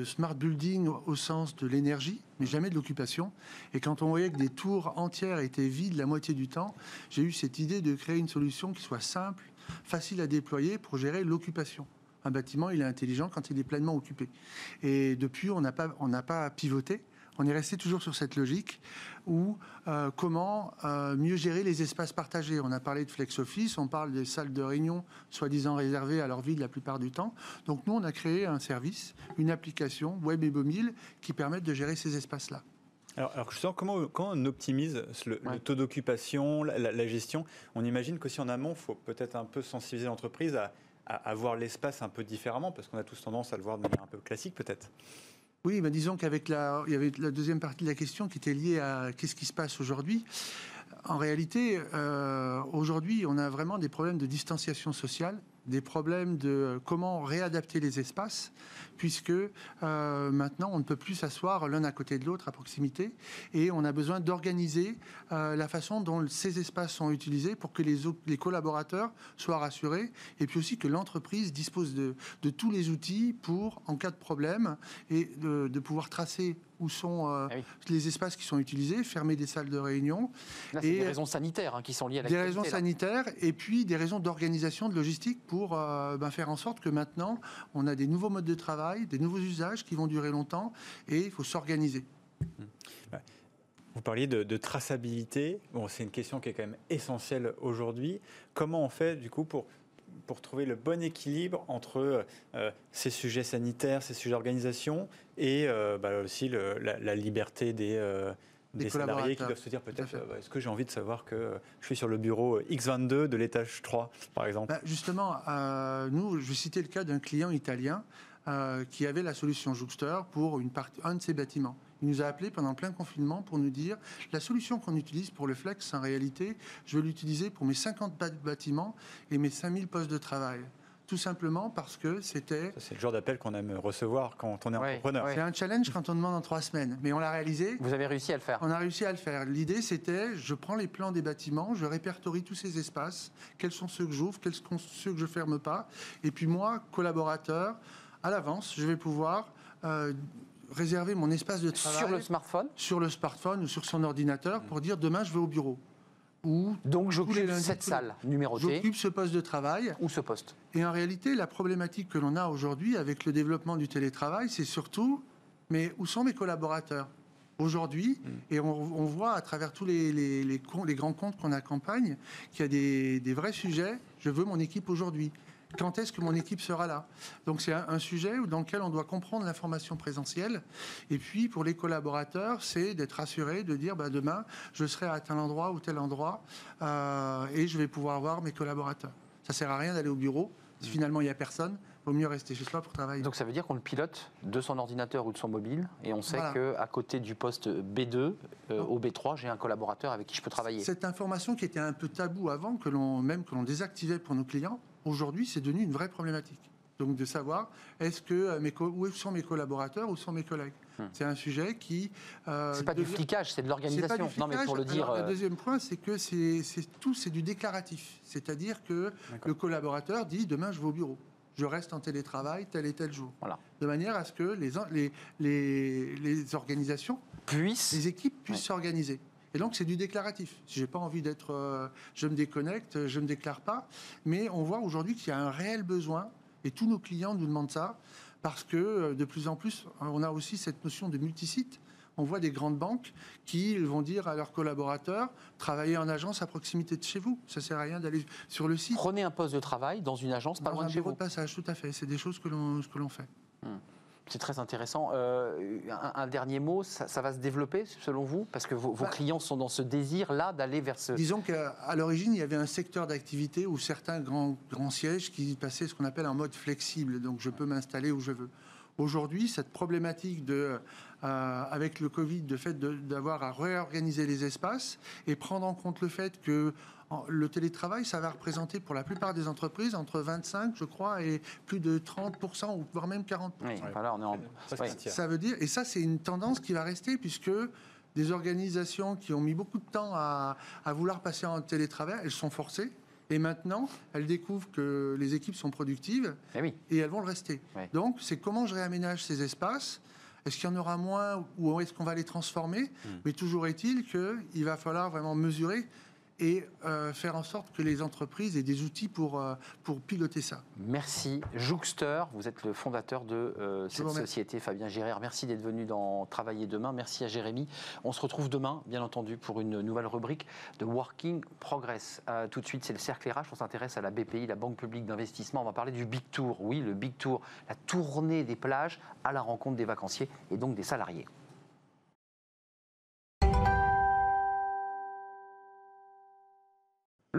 smart building au sens de l'énergie, mais jamais de l'occupation. Et quand on voyait que des tours entières étaient vides la moitié du temps, j'ai eu cette idée de créer une solution qui soit simple, facile à déployer pour gérer l'occupation. Un bâtiment, il est intelligent quand il est pleinement occupé. Et depuis, on n'a pas, on n'a pas pivoté on est resté toujours sur cette logique où euh, comment euh, mieux gérer les espaces partagés. On a parlé de flex office, on parle des salles de réunion soi-disant réservées à leur vie la plupart du temps. Donc nous, on a créé un service, une application web et mobile qui permettent de gérer ces espaces-là. Alors, alors justement, comment, comment, on optimise le, taux d'occupation, la, gestion? On imagine qu'aussi en amont, il faut peut-être un peu sensibiliser l'entreprise à, à, voir l'espace un peu différemment, parce qu'on a tous tendance à le voir de manière un peu classique peut-être. Oui, mais disons qu'avec la, il y avait la deuxième partie de la question qui était liée à qu'est-ce qui se passe aujourd'hui. En réalité, euh, aujourd'hui, on a vraiment des problèmes de distanciation sociale des problèmes de comment réadapter les espaces, puisque euh, maintenant on ne peut plus s'asseoir l'un à côté de l'autre à proximité, et on a besoin d'organiser euh, la façon dont ces espaces sont utilisés pour que les, les collaborateurs soient rassurés, et puis aussi que l'entreprise dispose de, tous les outils pour, en cas de problème, et de pouvoir tracer où sont euh, ah les espaces qui sont utilisés, fermer des salles de réunion. Là, et des raisons sanitaires hein, qui sont liées à la Des raisons sanitaires et puis des raisons d'organisation, de logistique pour euh, ben, faire en sorte que maintenant, on a des nouveaux modes de travail, des nouveaux usages qui vont durer longtemps et il faut s'organiser. Mmh. Vous parliez de, traçabilité. Bon, c'est une question qui est quand même essentielle aujourd'hui. Comment on fait du coup pour pour trouver le bon équilibre entre euh, ces sujets sanitaires, ces sujets d'organisation et euh, bah, aussi la, liberté des, euh, des, salariés qui doivent se dire peut-être bah, est-ce que j'ai envie de savoir que je suis sur le bureau X22 de l'étage 3 par exemple? Bah, Justement, nous, je vais citer le cas d'un client italien qui avait la solution Jouxter pour une partie, un de ses bâtiments. Il nous a appelé pendant plein confinement pour nous dire la solution qu'on utilise pour le flex, en réalité, je vais l'utiliser pour mes 50 bâtiments et mes 5000 postes de travail. tout simplement parce que c'était... C'est le genre d'appel qu'on aime recevoir quand on est Ouais, entrepreneur. ouais. C'est un challenge quand on demande en trois semaines, mais on l'a réalisé. Vous avez réussi à le faire. On a réussi à le faire. L'idée, c'était, je prends les plans des bâtiments, je répertorie tous ces espaces, quels sont ceux que j'ouvre, quels sont ceux que je ferme pas, et puis moi, collaborateur, à l'avance, je vais pouvoir euh, réserver mon espace de travail Sur le smartphone. sur le smartphone ou sur son ordinateur pour dire demain je vais au bureau ou Donc j'occupe cette salle numérotée j'occupe ce poste de travail. ou ce poste. Et en réalité, la problématique que l'on a aujourd'hui avec le développement du télétravail, c'est surtout, mais où sont mes collaborateurs Aujourd'hui, et on, on voit à travers tous les, les- les grands comptes qu'on accompagne qu'il y a des, des vrais sujets. Je veux mon équipe aujourd'hui. Quand est-ce que mon équipe sera là? Donc c'est un, sujet dans lequel on doit comprendre l'information présentielle. Et puis pour les collaborateurs, c'est d'être rassuré, de dire bah, demain, je serai à tel endroit ou tel endroit euh, et je vais pouvoir voir mes collaborateurs. Ça sert à rien d'aller au bureau. Si finalement il n'y a personne, vaut mieux rester chez soi pour travailler. Donc ça veut dire qu'on le pilote de son ordinateur ou de son mobile et on sait Voilà. qu'à côté du poste B2 euh, au B3, j'ai un collaborateur avec qui je peux travailler. Cette information qui était un peu tabou avant, que l'on même que l'on désactivait pour nos clients, aujourd'hui c'est devenu une vraie problématique. Donc de savoir est-ce que euh, mes où sont mes collaborateurs, où sont mes collègues. C'est un sujet qui. euh, Hmm. C'est pas du flicage, c'est de l'organisation. Non mais pour le dire, Alors, euh, Le deuxième point, c'est que c'est tout, c'est du déclaratif. C'est-à-dire que le collaborateur dit demain je vais au bureau. Je reste en télétravail tel et tel jour. Voilà. De manière à ce que les, en- les, les, les organisations puisse. les équipes puissent Ouais. Et donc c'est du déclaratif. Si j'ai pas envie d'être, euh, je me déconnecte, je me déclare pas. Mais on voit aujourd'hui qu'il y a un réel besoin, et tous nos clients nous demandent ça, parce que euh, de plus en plus, on a aussi cette notion de multisite. On voit des grandes banques qui vont dire à leurs collaborateurs travaillez en agence à proximité de chez vous. Ça sert à rien d'aller sur le site. Prenez un poste de travail dans une agence pas Dans loin un de chez vous. de passage, tout à fait. C'est des choses que l'on que l'on fait. C'est très intéressant. Euh, un, un dernier mot, ça, ça va se développer selon vous? Parce que vos, vos Bah, clients sont dans ce désir-là d'aller vers ce... Disons qu'à l'origine, il y avait un secteur d'activité où certains grands, grands sièges qui passaient ce qu'on appelle en mode flexible, donc je peux m'installer où je veux. Aujourd'hui, cette problématique de, euh, avec le Covid, de fait d'avoir à réorganiser les espaces et prendre en compte le fait que le télétravail, ça va représenter pour la plupart des entreprises entre 25, je crois, et plus de 30%, ou voire même 40%. Oui, voilà, on est en... Oui. Ça veut dire, et ça c'est une tendance qui va rester puisque des organisations qui ont mis beaucoup de temps à, à vouloir passer en télétravail, elles sont forcées. Et maintenant, elles découvrent que les équipes sont productives Eh oui. et elles vont le rester. Donc, c'est comment je réaménage ces espaces? Est-ce qu'il y en aura moins ou est-ce qu'on va les transformer? Hmm. Mais toujours est-il qu'il va falloir vraiment mesurer et euh, faire en sorte que les entreprises aient des outils pour, euh, pour piloter ça. Merci. Jouxter, vous êtes le fondateur de euh, cette société, Fabien Gérard. Merci d'être venu dans Travailler demain. Merci à Jérémy. On se retrouve demain, bien entendu, pour une nouvelle rubrique de Working Progress. Tout de suite, c'est le cercle RH. On s'intéresse à la BPI, la Banque publique d'investissement. On va parler du Big Tour. Oui, le Big Tour, la tournée des plages à la rencontre des vacanciers et donc des salariés.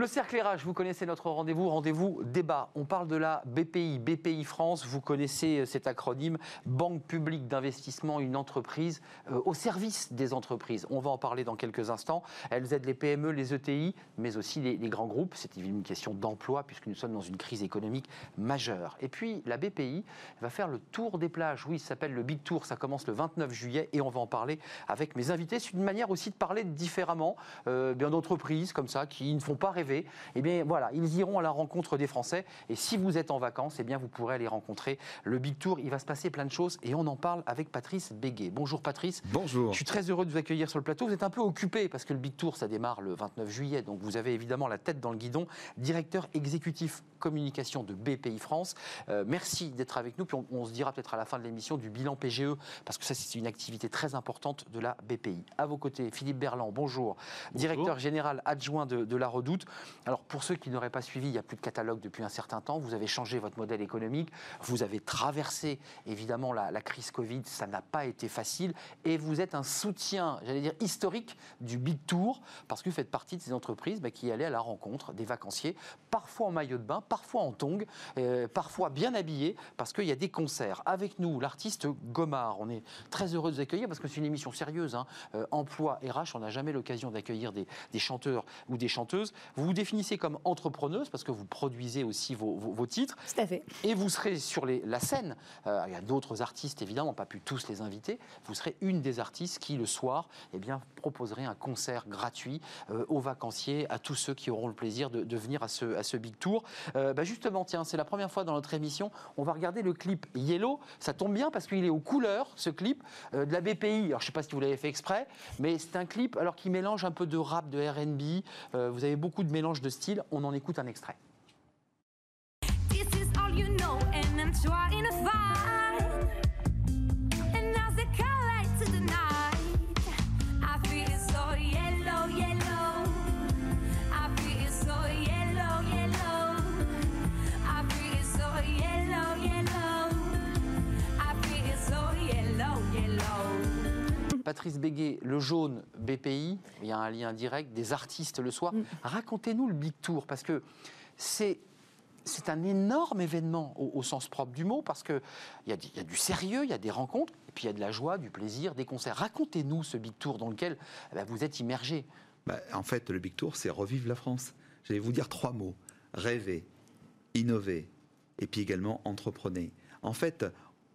Le cercle vous connaissez notre rendez-vous, rendez-vous débat. On parle de la BPI, BPI France, vous connaissez cet acronyme, Banque publique d'investissement, une entreprise euh, au service des entreprises. On va en parler dans quelques instants. Elles aident les PME, les ETI, mais aussi les, grands groupes. C'est une question d'emploi puisque nous sommes dans une crise économique majeure. Et puis la BPI va faire le tour des plages. Oui, ça s'appelle le Big Tour, ça commence le 29 juillet et on va en parler avec mes invités. C'est une manière aussi de parler différemment euh, d'entreprises comme ça qui ne font pas rêver. Eh bien voilà, ils iront à la rencontre des Français. Et si vous êtes en vacances, eh bien vous pourrez aller rencontrer le Big Tour. Il va se passer plein de choses et on en parle avec Patrice Béguet. Bonjour Patrice. Bonjour. Je suis très heureux de vous accueillir sur le plateau. Vous êtes un peu occupé parce que le Big Tour, ça démarre le 29 juillet. Donc vous avez évidemment la tête dans le guidon. Directeur exécutif communication de BPI France. Euh, merci d'être avec nous. Puis on, on se dira peut-être à la fin de l'émission du bilan PGE parce que ça, c'est une activité très importante de la BPI. À vos côtés, Philippe Berland, bonjour. Directeur général adjoint de, de la Redoute. Alors pour ceux qui n'auraient pas suivi, il n'y a plus de catalogue depuis un certain temps. Vous avez changé votre modèle économique. Vous avez traversé évidemment la, crise Covid. Ça n'a pas été facile. Et vous êtes un soutien, j'allais dire, historique du Big Tour parce que vous faites partie de ces entreprises bah, qui allaient à la rencontre des vacanciers, parfois en maillot de bain, parfois en tongs, euh, parfois bien habillés parce qu'il y a des concerts. Avec nous, l'artiste Gomard. On est très heureux de vous accueillir parce que c'est une émission sérieuse. hein. Euh, emploi RH, on n'a jamais l'occasion d'accueillir des chanteurs ou des chanteuses. Vous vous définissez comme entrepreneuse parce que vous produisez aussi vos, vos- vos titres. Tout à fait. Et vous serez sur les- la scène. Euh, il y a d'autres artistes, évidemment, pas pu tous les inviter. Vous serez une des artistes qui, le soir, eh bien, proposerait un concert gratuit euh, aux vacanciers, à tous ceux qui auront le plaisir de, de venir à ce, à ce Big Tour. Euh, bah, justement, tiens, c'est la première fois dans notre émission, on va regarder le clip Yellow. Ça tombe bien parce qu'il est aux couleurs, ce clip, euh, de la BPI. Alors, je ne sais pas si vous l'avez fait exprès, mais c'est un clip alors qui mélange un peu de rap, de RB. Vous avez beaucoup de mélange de styles. On en écoute un extrait. Patrice Béguet, le jaune BPI, il y a un lien direct, des artistes le soir. Racontez-nous le Big Tour, parce que c'est. C'est un énorme événement au, au sens propre du mot parce qu'il y, a du- il y a du sérieux, il y a des rencontres, et puis il y a de la joie, du plaisir, des concerts. Racontez-nous ce Big Tour dans lequel eh ben, vous êtes immergé. Bah, en fait, le Big Tour, c'est revivre la France. J'allais vous dire trois mots. Rêver, innover, et puis également entreprenez. En fait,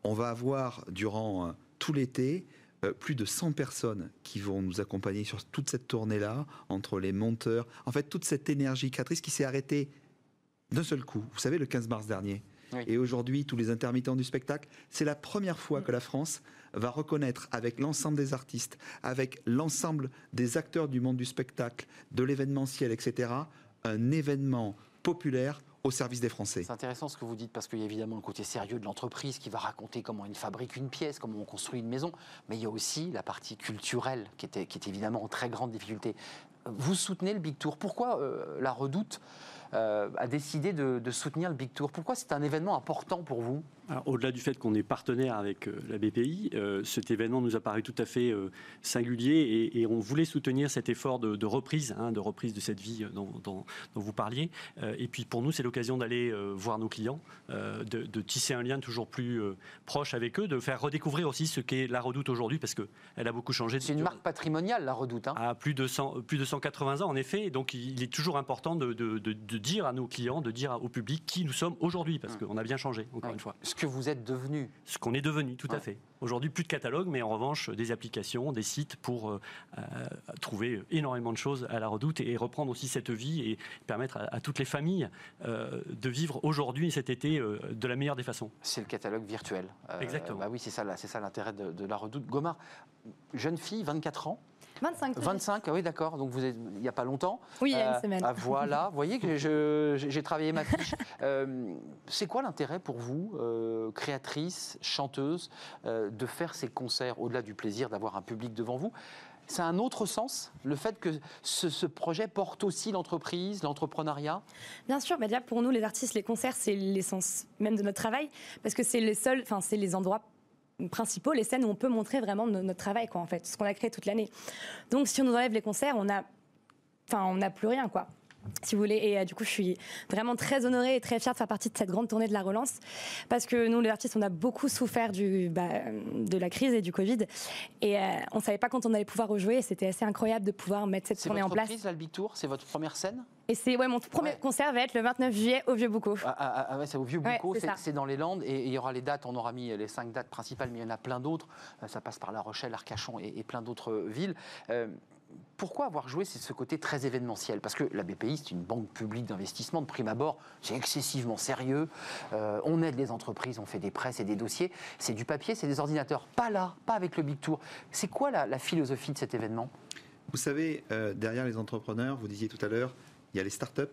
on va avoir durant euh, tout l'été euh, plus de 100 personnes qui vont nous accompagner sur toute cette tournée-là, entre les monteurs. En fait, toute cette énergie créatrice qui s'est arrêtée d'un seul coup. Vous savez, le 15 mars dernier. Oui. Et aujourd'hui, tous les intermittents du spectacle, c'est la première fois que la France va reconnaître avec l'ensemble des artistes, avec l'ensemble des acteurs du monde du spectacle, de l'événementiel, etc., un événement populaire au service des Français. C'est intéressant ce que vous dites parce qu'il y a évidemment le côté sérieux de l'entreprise qui va raconter comment il fabrique une pièce, comment on construit une maison, mais il y a aussi la partie culturelle qui est évidemment en très grande difficulté. Vous soutenez le Big Tour. Pourquoi euh, la Redoute euh, a décidé de, soutenir le Big Tour? Pourquoi c'est un événement important pour vous? Au-delà du fait qu'on est partenaire avec euh, la BPI, euh, cet événement nous a paru tout à fait euh, singulier et, et on voulait soutenir cet effort de, de reprise, hein, de reprise de cette vie euh, dont, dont- dont vous parliez. Euh, et puis pour nous, c'est l'occasion d'aller euh, voir nos clients, euh, de, de tisser un lien toujours plus euh, proche avec eux, de faire redécouvrir aussi ce qu'est la Redoute aujourd'hui parce qu'elle a beaucoup changé. C'est une marque patrimoniale, la Redoute. hein. à plus de, 100, plus de 180 ans, en effet. Donc, il est toujours important de, de- de- de dire à nos clients, de dire au public qui nous sommes aujourd'hui, parce qu'on a bien changé, encore Ouais. une fois. Ce que vous êtes devenu. Ce qu'on est devenu, tout Ouais. à fait. Aujourd'hui, plus de catalogue, mais en revanche, des applications, des sites pour euh, euh, trouver énormément de choses à la redoute et reprendre aussi cette vie et permettre à, à toutes les familles euh, de vivre aujourd'hui, cet été, euh, de la meilleure des façons. C'est le catalogue virtuel. Exactement. Bah oui, c'est ça, là, c'est ça l'intérêt de, de la Redoute. Gomard, jeune fille, 24 ans, 25. tout juste. 25, ah oui d'accord, donc vous êtes il n'y a pas longtemps. Oui, il y a Euh, une semaine. ah, voilà, <laughs> vous voyez que j'ai travaillé ma fiche. <laughs> Euh, c'est quoi l'intérêt pour vous, euh, créatrice, chanteuse, euh, de faire ces concerts au-delà du plaisir d'avoir un public devant vous? C'est un autre sens, le fait que ce, ce projet porte aussi l'entreprise, l'entrepreneuriat? Bien sûr, mais déjà pour nous, les artistes, les concerts, c'est l'essence même de notre travail, parce que c'est les seuls, enfin, c'est les endroits principaux, les scènes où on peut montrer vraiment no- notre travail, quoi, en fait, ce qu'on a créé toute l'année. Donc, si on nous enlève les concerts, on a, enfin, on n'a plus rien, quoi. Si vous voulez, et euh, du coup, je suis vraiment très honorée et très fière de faire partie de cette grande tournée de la relance, parce que nous, les artistes, on a beaucoup souffert du, bah, de la crise et du Covid, et euh, on savait pas quand on allait pouvoir rejouer, c'était assez incroyable de pouvoir mettre cette C'est tournée votre en place. Big Tour C'est votre première scène? Et c'est ouais, mon premier Ouais. concert va être le 29 juillet au Vieux Boucau. Ah, ah, ah, ouais, c'est au Vieux Boucau, c'est c'est c'est dans les Landes, et il y aura les dates, on aura mis les cinq dates principales, mais il y en a plein d'autres. Euh, Ça passe par La Rochelle, Arcachon et, et plein d'autres euh, villes. Euh, pourquoi avoir joué ce côté très événementiel? Parce que la BPI, c'est une banque publique d'investissement de prime abord, c'est excessivement sérieux. Euh, on aide les entreprises, on fait des presses et des dossiers. C'est du papier, c'est des ordinateurs. Pas là, pas avec le Big Tour. C'est quoi la, la philosophie de cet événement? Vous savez, euh, derrière les entrepreneurs, vous disiez tout à l'heure, il y a les startups,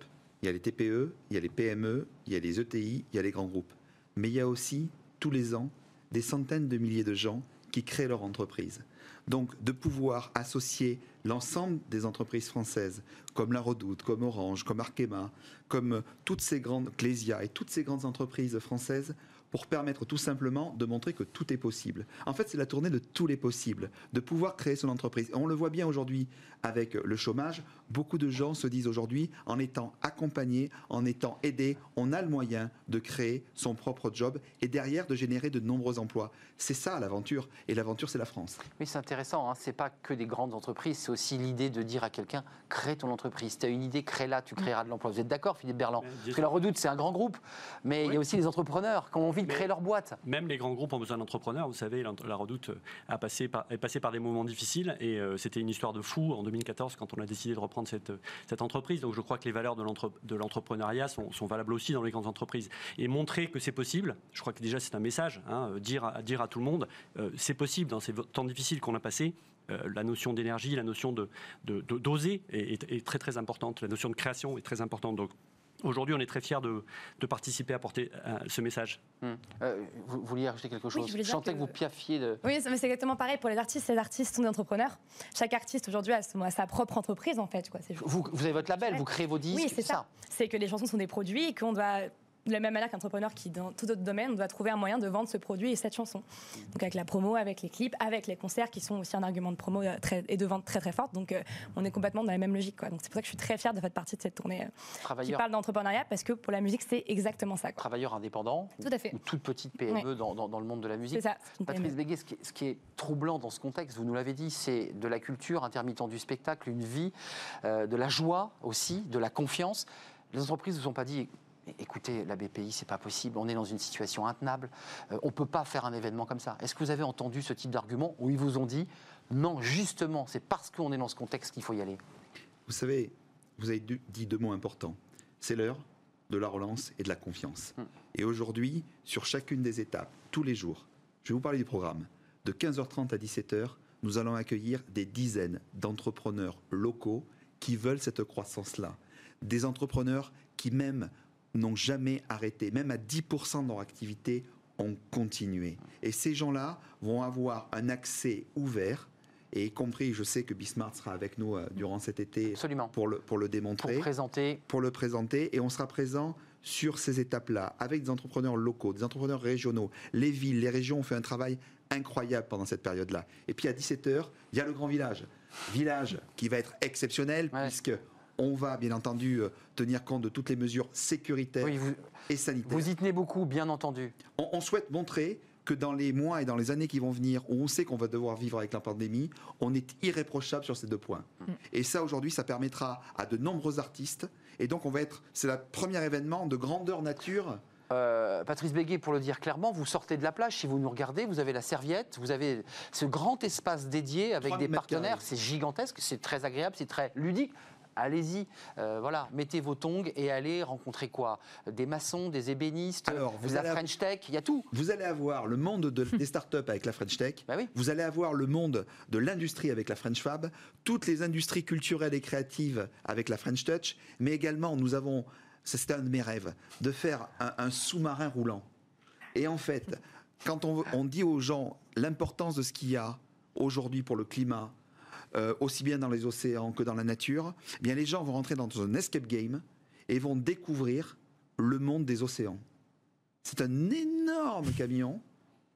il y a les TPE, il y a les PME, il y a les ETI, il y a les grands groupes. Mais il y a aussi, tous les ans, des centaines de milliers de gens qui créent leur entreprise. Donc, de pouvoir associer l'ensemble des entreprises françaises, comme La Redoute, comme Orange, comme Arkema, comme toutes ces grandes, Clésia et toutes ces grandes entreprises françaises, pour permettre tout simplement de montrer que tout est possible. En fait, c'est la tournée de tous les possibles, de pouvoir créer son entreprise. On le voit bien aujourd'hui avec le chômage. Beaucoup de gens se disent aujourd'hui, en étant accompagnés, en étant aidés, on a le moyen de créer son propre job et derrière de générer de nombreux emplois. C'est ça l'aventure. Et l'aventure, c'est la France. Oui, c'est intéressant. Hein. C'est pas que des grandes entreprises, c'est aussi l'idée de dire à quelqu'un crée ton entreprise. Tu as une idée, crée-la, tu créeras de l'emploi. Vous êtes d'accord, Philippe Berland? Parce que la Redoute, c'est un grand groupe, mais il y a aussi les entrepreneurs qui ont envie de Mais- créer leur boîte. Même les grands groupes ont besoin d'entrepreneurs. Vous savez, la la Redoute a passé par, est passée par des moments difficiles et euh, c'était une histoire de fou en 2014 quand on a décidé de reprendre cette, cette entreprise. Donc je crois que les valeurs de l'entre- de l'entrepreneuriat sont, valables aussi dans les grandes entreprises. Et montrer que c'est possible, je crois que déjà c'est un message, hein, euh, dire, à, tout le monde, euh, c'est possible dans ces temps difficiles qu'on a passés. euh, la notion d'énergie, la notion de d'oser est, est- est très très importante. La notion de création est très importante. Donc aujourd'hui, on est très fiers de, de participer à porter euh, ce message. Hum. Euh, vous, vous vouliez rajouter quelque Oui, chose je voulais dire sentais que... que- vous piaffiez de... Oui, c'est mais c'est exactement pareil pour les artistes. Les artistes sont des entrepreneurs. Chaque artiste aujourd'hui a, sa propre entreprise en fait. Quoi. C'est juste- Vous, vous avez votre label, vous créez vos disques, Oui, c'est ça. C'est que les chansons sont des produits et qu'on doit, de la même manière qu'entrepreneur qui, dans tout autre domaine, on doit trouver un moyen de vendre ce produit et cette chanson. Donc avec la promo, avec les clips, avec les concerts qui sont aussi un argument de promo euh, très- et de vente très très forte. Donc euh, on est complètement dans la même logique. Quoi. Donc c'est pour ça que je suis très fière de faire partie de cette tournée euh, qui parle d'entrepreneuriat parce que pour la musique, c'est exactement ça. Quoi. travailleur indépendant, Tout à fait. ou toute petite PME dans, dans- dans le monde de la musique. C'est ça. une Patrice. Béguet, ce qui, est, ce qui est troublant dans ce contexte, vous nous l'avez dit, c'est de la culture, intermittent du spectacle, une vie, euh, de la joie aussi, de la confiance. Les entreprises ne vous ont pas dit, écoutez, la BPI, c'est pas possible, on est dans une situation intenable, euh, on ne peut pas faire un événement comme ça. Est-ce que vous avez entendu ce type d'argument où ils vous ont dit, non, justement, c'est parce qu'on est dans ce contexte qu'il faut y aller? Vous savez, vous avez dit deux mots importants. C'est l'heure de la relance et de la confiance. Hmm. Et aujourd'hui, sur chacune des étapes, tous les jours, je vais vous parler du programme. De 15h30 à 17h, nous allons accueillir des dizaines d'entrepreneurs locaux qui veulent cette croissance-là. Des entrepreneurs qui même n'ont jamais arrêté, même à 10% de leur activité, ont continué. Et ces gens-là vont avoir un accès ouvert, et y compris, je sais que Bismarck sera avec nous euh, durant cet été Absolument. pour le, pour le Pour démontrer, présenter pour le présenter, et on sera présent sur ces étapes-là, avec des entrepreneurs locaux, des entrepreneurs régionaux. Les villes, les régions ont fait un travail incroyable pendant cette période-là. Et puis à 17h, il y a le grand village. Village qui va être exceptionnel, Ouais. puisque on va bien entendu euh, tenir compte de toutes les mesures sécuritaires Oui, vous, et sanitaires. vous y tenez beaucoup, bien entendu. On, on souhaite montrer que dans les mois et dans les années qui vont venir, où on sait qu'on va devoir vivre avec la pandémie, on est irréprochable sur ces deux points. Et ça, aujourd'hui, ça permettra à de nombreux artistes. Et donc, on va être. C'est le premier événement de grandeur nature. Euh, Patrice Béguet, pour le dire clairement, vous sortez de la plage, si vous nous regardez, vous avez la serviette, vous avez ce grand espace dédié avec 3000 des partenaires, c'est gigantesque, c'est très agréable, c'est très ludique. Allez-y, euh, voilà, mettez vos tongs et allez rencontrer quoi? Des maçons, des ébénistes, Alors, vous de la French Tech, il y a tout. Vous allez avoir le monde de- des startups avec la French Tech. Bah oui. Vous allez avoir le monde de l'industrie avec la French Fab, toutes les industries culturelles et créatives avec la French Touch, mais également nous avons, c'était un de mes rêves, de faire un, un sous-marin roulant. Et en fait, quand on, on dit aux gens l'importance de ce qu'il y a aujourd'hui pour le climat, euh, aussi bien dans les océans que dans la nature, eh bien les gens vont rentrer dans un escape game et vont découvrir le monde des océans. C'est un énorme camion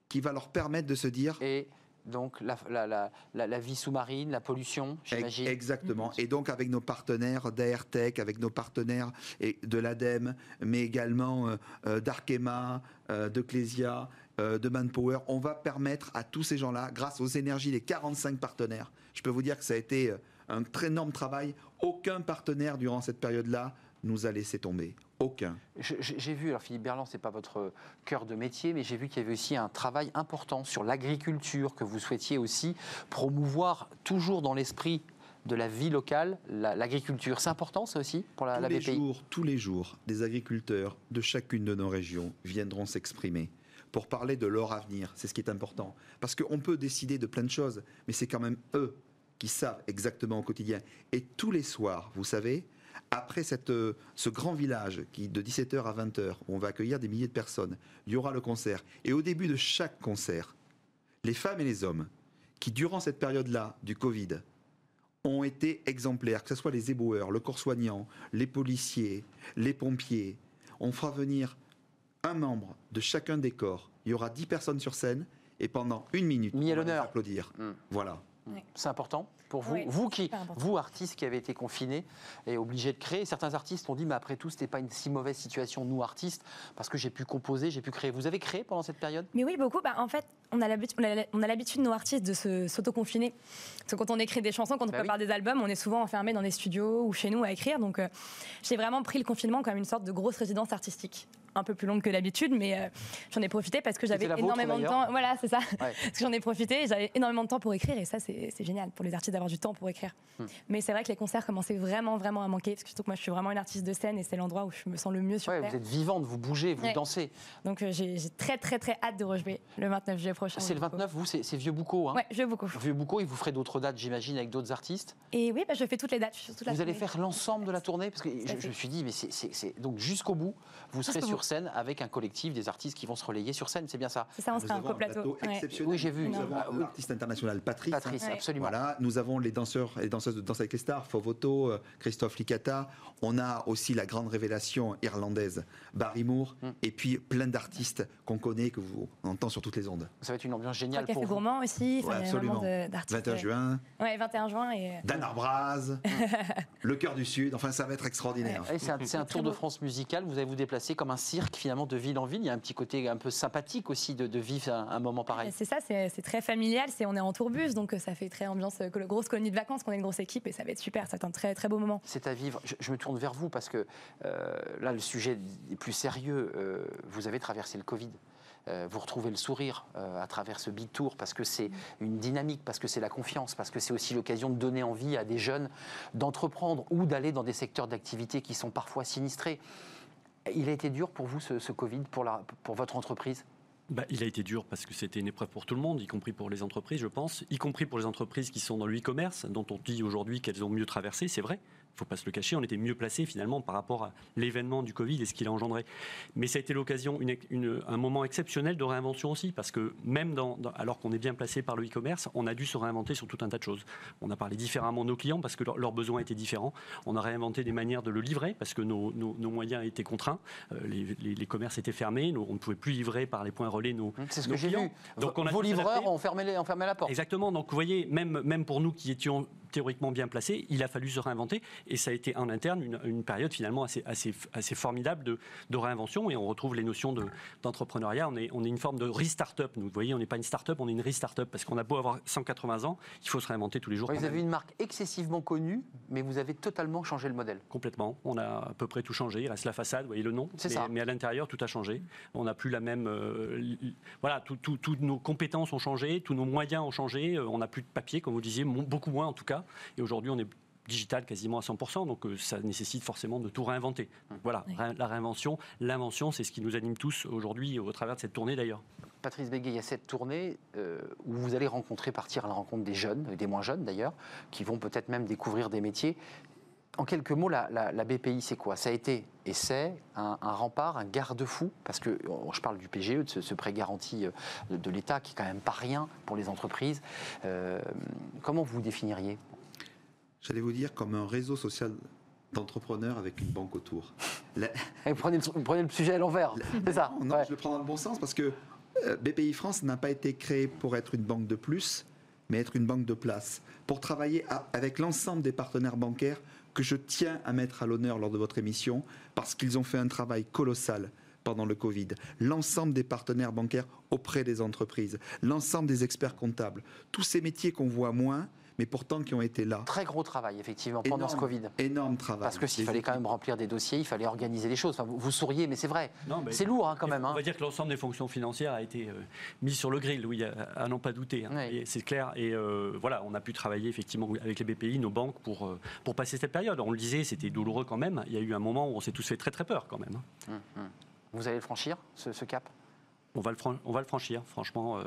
qui va leur permettre de se dire Et donc la, la- la- la- la vie sous-marine, la pollution, j'imagine. Exactement. Et donc avec nos partenaires d'AirTech, avec nos partenaires de l'ADEME, mais également euh, euh, d'Arkema, de Clésia, euh, de Manpower, on va permettre à tous ces gens-là, grâce aux énergies des 45 partenaires, je peux vous dire que ça a été euh, un très énorme travail. Aucun partenaire durant cette période-là nous a laissé tomber. Aucun. J'ai vu, alors Philippe Berland, c'est pas votre cœur de métier, mais j'ai vu qu'il y avait aussi un travail important sur l'agriculture que vous souhaitiez aussi promouvoir toujours dans l'esprit de la vie locale, la- l'agriculture. C'est important ça aussi pour la, tous la les jours, tous les jours, des agriculteurs de chacune de nos régions viendront s'exprimer pour parler de leur avenir. C'est ce qui est important. Parce qu'on peut décider de plein de choses, mais c'est quand même eux qui savent exactement au quotidien. Et tous les soirs, vous savez, après cette, euh, ce grand village qui de 17h à 20h, où on va accueillir des milliers de personnes, il y aura le concert. Et au début de chaque concert, les femmes et les hommes qui, durant cette période-là du Covid, ont été exemplaires, que ce soit les éboueurs, le corps soignant, les policiers, les pompiers. On fera venir un membre de chacun des corps. Il y aura 10 personnes sur scène et pendant une minute, Mis à on va les applaudir. Mm. Voilà. C'est important pour vous Vous qui, vous artistes qui avez été confinés et obligés de créer, certains artistes ont dit mais après tout c'était pas une si mauvaise situation nous artistes parce que j'ai pu composer, j'ai pu créer. Vous avez créé pendant cette période? Mais oui, beaucoup. Bah, en fait, on a l'habitude, nos artistes, de se- s'auto-confiner. Parce que quand on écrit des chansons, quand on Bah prépare des albums, on est souvent enfermé dans des studios ou chez nous à écrire. Donc, euh, j'ai vraiment pris le confinement comme une sorte de grosse résidence artistique. Un peu plus longue que d'habitude, mais euh, j'en ai profité parce que j'avais vôtre, énormément de temps. Voilà, c'est ça. Ouais. <laughs> Parce que j'en ai profité, et j'avais énormément de temps pour écrire, et ça, c'est génial pour les artistes d'avoir du temps pour écrire. Hmm. Mais c'est vrai que les concerts commençaient vraiment, vraiment à manquer, parce que surtout que moi, je suis vraiment une artiste de scène, et c'est l'endroit où je me sens le mieux sur Ouais, Terre. Vous êtes vivante, vous bougez, vous Ouais. dansez. Donc, euh, j'ai très, très, très hâte de rejouer le 29 juillet prochain. C'est le 29, vous, c'est Vieux Boucau. Hein Ouais, veux beaucoup. Vieux Boucau, il vous ferait d'autres dates, j'imagine, avec d'autres artistes. Et oui, bah, je fais toutes les dates. toute la Vous allez faire l'ensemble de la tournée Parce que je, je me suis dit, mais c'est- donc jusqu'au bout, vous serez sur. Scène avec un collectif des artistes qui vont se relayer sur scène, c'est bien ça C'est ça, on sera un plateau Ouais. exceptionnel. Oui, j'ai vu. Nous avons Ah, oui. l'artiste international Patrice. Patrice, absolument. Voilà, nous avons les danseurs et les danseuses de Danse avec les stars, Fovoto, euh, Christophe Licata. On a aussi la grande révélation irlandaise, Barry Moore, Mm. et puis plein d'artistes qu'on connaît, que vous on entend sur toutes les ondes. Ça va être une ambiance Trois géniale cafés pour vous. gourmands aussi. Ouais, absolument. de- d'artistes. 21 juin, Ouais, 21 juin. Et... euh, Dan Arbraz, <laughs> le cœur du Sud, enfin ça va être extraordinaire. C'est un, tour de. France musical. Vous allez vous déplacer comme un cirque finalement de ville en ville. Il y a un petit côté un peu sympathique aussi de, de vivre un, un moment pareil. C'est ça, c'est c'est très familial. C'est on est en tourbus, donc euh, ça fait très ambiance euh, grosse colonie de vacances. qu'on est une grosse équipe et ça va être super. Être un très très beau moment. C'est à vivre. Je, je me tourne vers vous parce que euh, là, le sujet est plus sérieux. Euh, vous avez traversé le Covid. Vous retrouvez le sourire à travers ce big tour parce que c'est une dynamique, parce que c'est la confiance, parce que c'est aussi l'occasion de donner envie à des jeunes d'entreprendre ou d'aller dans des secteurs d'activité qui sont parfois sinistrés. Il a été dur pour vous ce, Covid, pour votre entreprise? Bah, il a été dur parce que c'était une épreuve pour tout le monde, y compris pour les entreprises, je pense, y compris pour les entreprises qui sont dans le e-commerce, dont on dit aujourd'hui qu'elles ont mieux traversé, c'est vrai. Il ne faut pas se le cacher, on était mieux placés finalement par rapport à l'événement du Covid et ce qu'il a engendré. Mais ça a été l'occasion, une- une- un moment exceptionnel de réinvention aussi, parce que même dans, dans- alors qu'on est bien placé par le e-commerce, on a dû se réinventer sur tout un tas de choses. On a parlé différemment de nos clients parce que leur- leurs besoins étaient différents. On a réinventé des manières de le livrer parce que nos, nos- nos moyens étaient contraints. Euh, les, les- les commerces étaient fermés, on ne pouvait plus livrer par les points relais nos, C'est ce que j'ai clients. vu. Donc on a Vos livreurs ont fermé, les- ont fermé la porte. Exactement. Donc, vous voyez, même, même pour nous qui étions théoriquement bien placés, il a fallu se réinventer. Et ça a été en interne une, une période finalement assez, assez, assez formidable de, de réinvention. Et on retrouve les notions de- d'entrepreneuriat. On est, on est une forme de re-startup. Vous voyez, on n'est pas une start-up, on est une re-startup. Parce qu'on a beau avoir 180 ans, il faut se réinventer tous les jours. Vous avez même. une marque excessivement connue, mais vous avez totalement changé le modèle. Complètement. On a à peu près tout changé. Il reste la façade, vous voyez le nom. C'est mais, ça. mais à l'intérieur, tout a changé. On n'a plus la même. euh, voilà, tout- tout- toutes nos compétences ont changé, tous nos moyens ont changé. euh, On n'a plus de papier, comme vous disiez, beaucoup moins en tout cas. Et aujourd'hui, on est digital quasiment à 100%, donc euh, ça nécessite forcément de tout réinventer. Voilà, Oui. la réinvention, l'invention, c'est ce qui nous anime tous aujourd'hui au travers de cette tournée d'ailleurs. Patrice Béguet, il y a cette tournée euh, où vous allez rencontrer, partir à la rencontre des jeunes, et des moins jeunes d'ailleurs, qui vont peut-être même découvrir des métiers. En quelques mots, la, la- la BPI, c'est quoi? Ça a été et c'est un, un rempart, un garde-fou, parce que oh, je parle du PGE, de ce, ce prêt garanti euh, de, de l'État, qui est quand même pas rien pour les entreprises. Euh, comment vous définiriez? J'allais vous dire comme un réseau social d'entrepreneurs avec une banque autour. La- <laughs> vous prenez, le, vous prenez le sujet à l'envers, c'est ça Non, ouais. je le prends dans le bon sens parce que euh, BPI France n'a pas été créé pour être une banque de plus, mais être une banque de place. Pour travailler à- avec l'ensemble des partenaires bancaires que je tiens à mettre à l'honneur lors de votre émission parce qu'ils ont fait un travail colossal pendant le Covid. L'ensemble des partenaires bancaires auprès des entreprises, l'ensemble des experts comptables, tous ces métiers qu'on voit moins, mais pourtant qui ont été là. Très gros travail, effectivement, pendant Énorme, ce Covid. Énorme travail. Parce que s'il fallait quand même remplir des dossiers, il fallait organiser les choses. Enfin, vous, vous souriez, mais c'est vrai. C'est lourd hein, quand même. On hein. va dire que l'ensemble des fonctions financières a été euh, mis sur le grill, oui, à, à n'en pas douter. hein. Oui. C'est clair. Et euh, voilà, on a pu travailler effectivement avec les BPI, nos banques, pour, euh, pour passer cette période. On le disait, c'était douloureux quand même. Il y a eu un moment où on s'est tous fait très très peur quand même. Hum, hum. Vous allez le franchir, ce, ce cap? On va, le fran- on va le franchir, franchement, euh,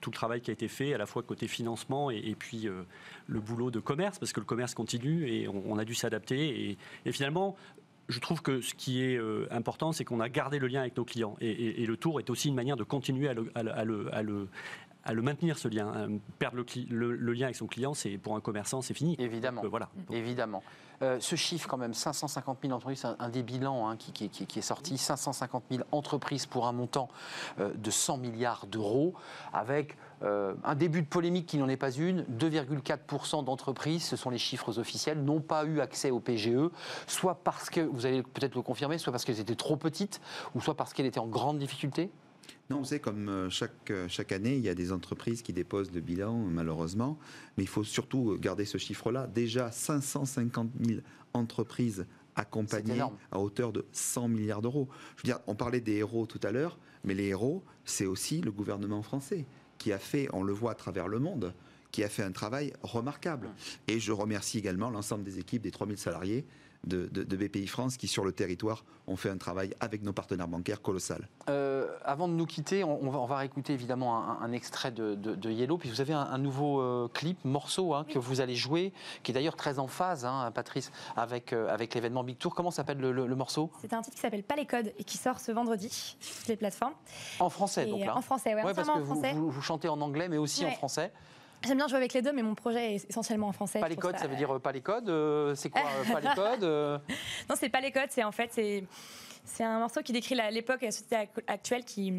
tout le travail qui a été fait, à la fois côté financement et, et puis euh, le boulot de commerce, parce que le commerce continue et on, on a dû s'adapter. Et, et finalement, je trouve que ce qui est euh, important, c'est qu'on a gardé le lien avec nos clients. Et, le tour est aussi une manière de continuer à le, à le- à le- à le- à le maintenir, ce lien. hein. Perdre le, cli- le- le lien avec son client, c'est pour un commerçant, c'est fini. Évidemment. Donc, euh, voilà. Évidemment. Euh, ce chiffre, quand même, 550 000 entreprises, c'est un, un des bilans hein, qui est sorti. 550 000 entreprises pour un montant euh, de 100 milliards d'euros, avec euh, un début de polémique qui n'en est pas une. 2,4% d'entreprises, ce sont les chiffres officiels, n'ont pas eu accès au PGE, soit parce que, vous allez peut-être le confirmer, soit parce qu'elles étaient trop petites, ou soit parce qu'elles étaient en grande difficulté. Non, vous savez, comme euh, chaque, euh, chaque année, il y a des entreprises qui déposent le bilan, malheureusement. Mais il faut surtout garder ce chiffre-là. Déjà, 550 000 entreprises accompagnées à hauteur de 100 milliards d'euros. Je veux dire, on parlait des héros tout à l'heure, mais les héros, c'est aussi le gouvernement français qui a fait, on le voit à travers le monde, qui a fait un travail remarquable. Et je remercie également l'ensemble des équipes des 3000 salariés de, de- de BPI France qui, sur le territoire, ont fait un travail avec nos partenaires bancaires colossal. Euh, avant de nous quitter, on, on va, on va réécouter évidemment un, un extrait de, de- de Yellow. Puis vous avez un, un nouveau euh, clip, morceau, hein, que vous allez jouer, qui est d'ailleurs très en phase, hein, Patrice, avec, euh, avec l'événement Big Tour. Comment s'appelle le, le- le morceau? C'est un titre qui s'appelle Pas les codes et qui sort ce vendredi sur toutes les plateformes. En français, Et, donc là. en français, ouais, Ouais, parce que en vous, français. vous- vous chantez en anglais, mais aussi en français. J'aime bien jouer avec les deux, mais mon projet est essentiellement en français. Pas les codes, ça veut dire euh, pas les codes euh, C'est quoi euh, <laughs> pas les codes euh <laughs> Non, c'est pas les codes, c'est en fait c'est c'est un morceau qui décrit l'époque et la société ac- actuelle qui,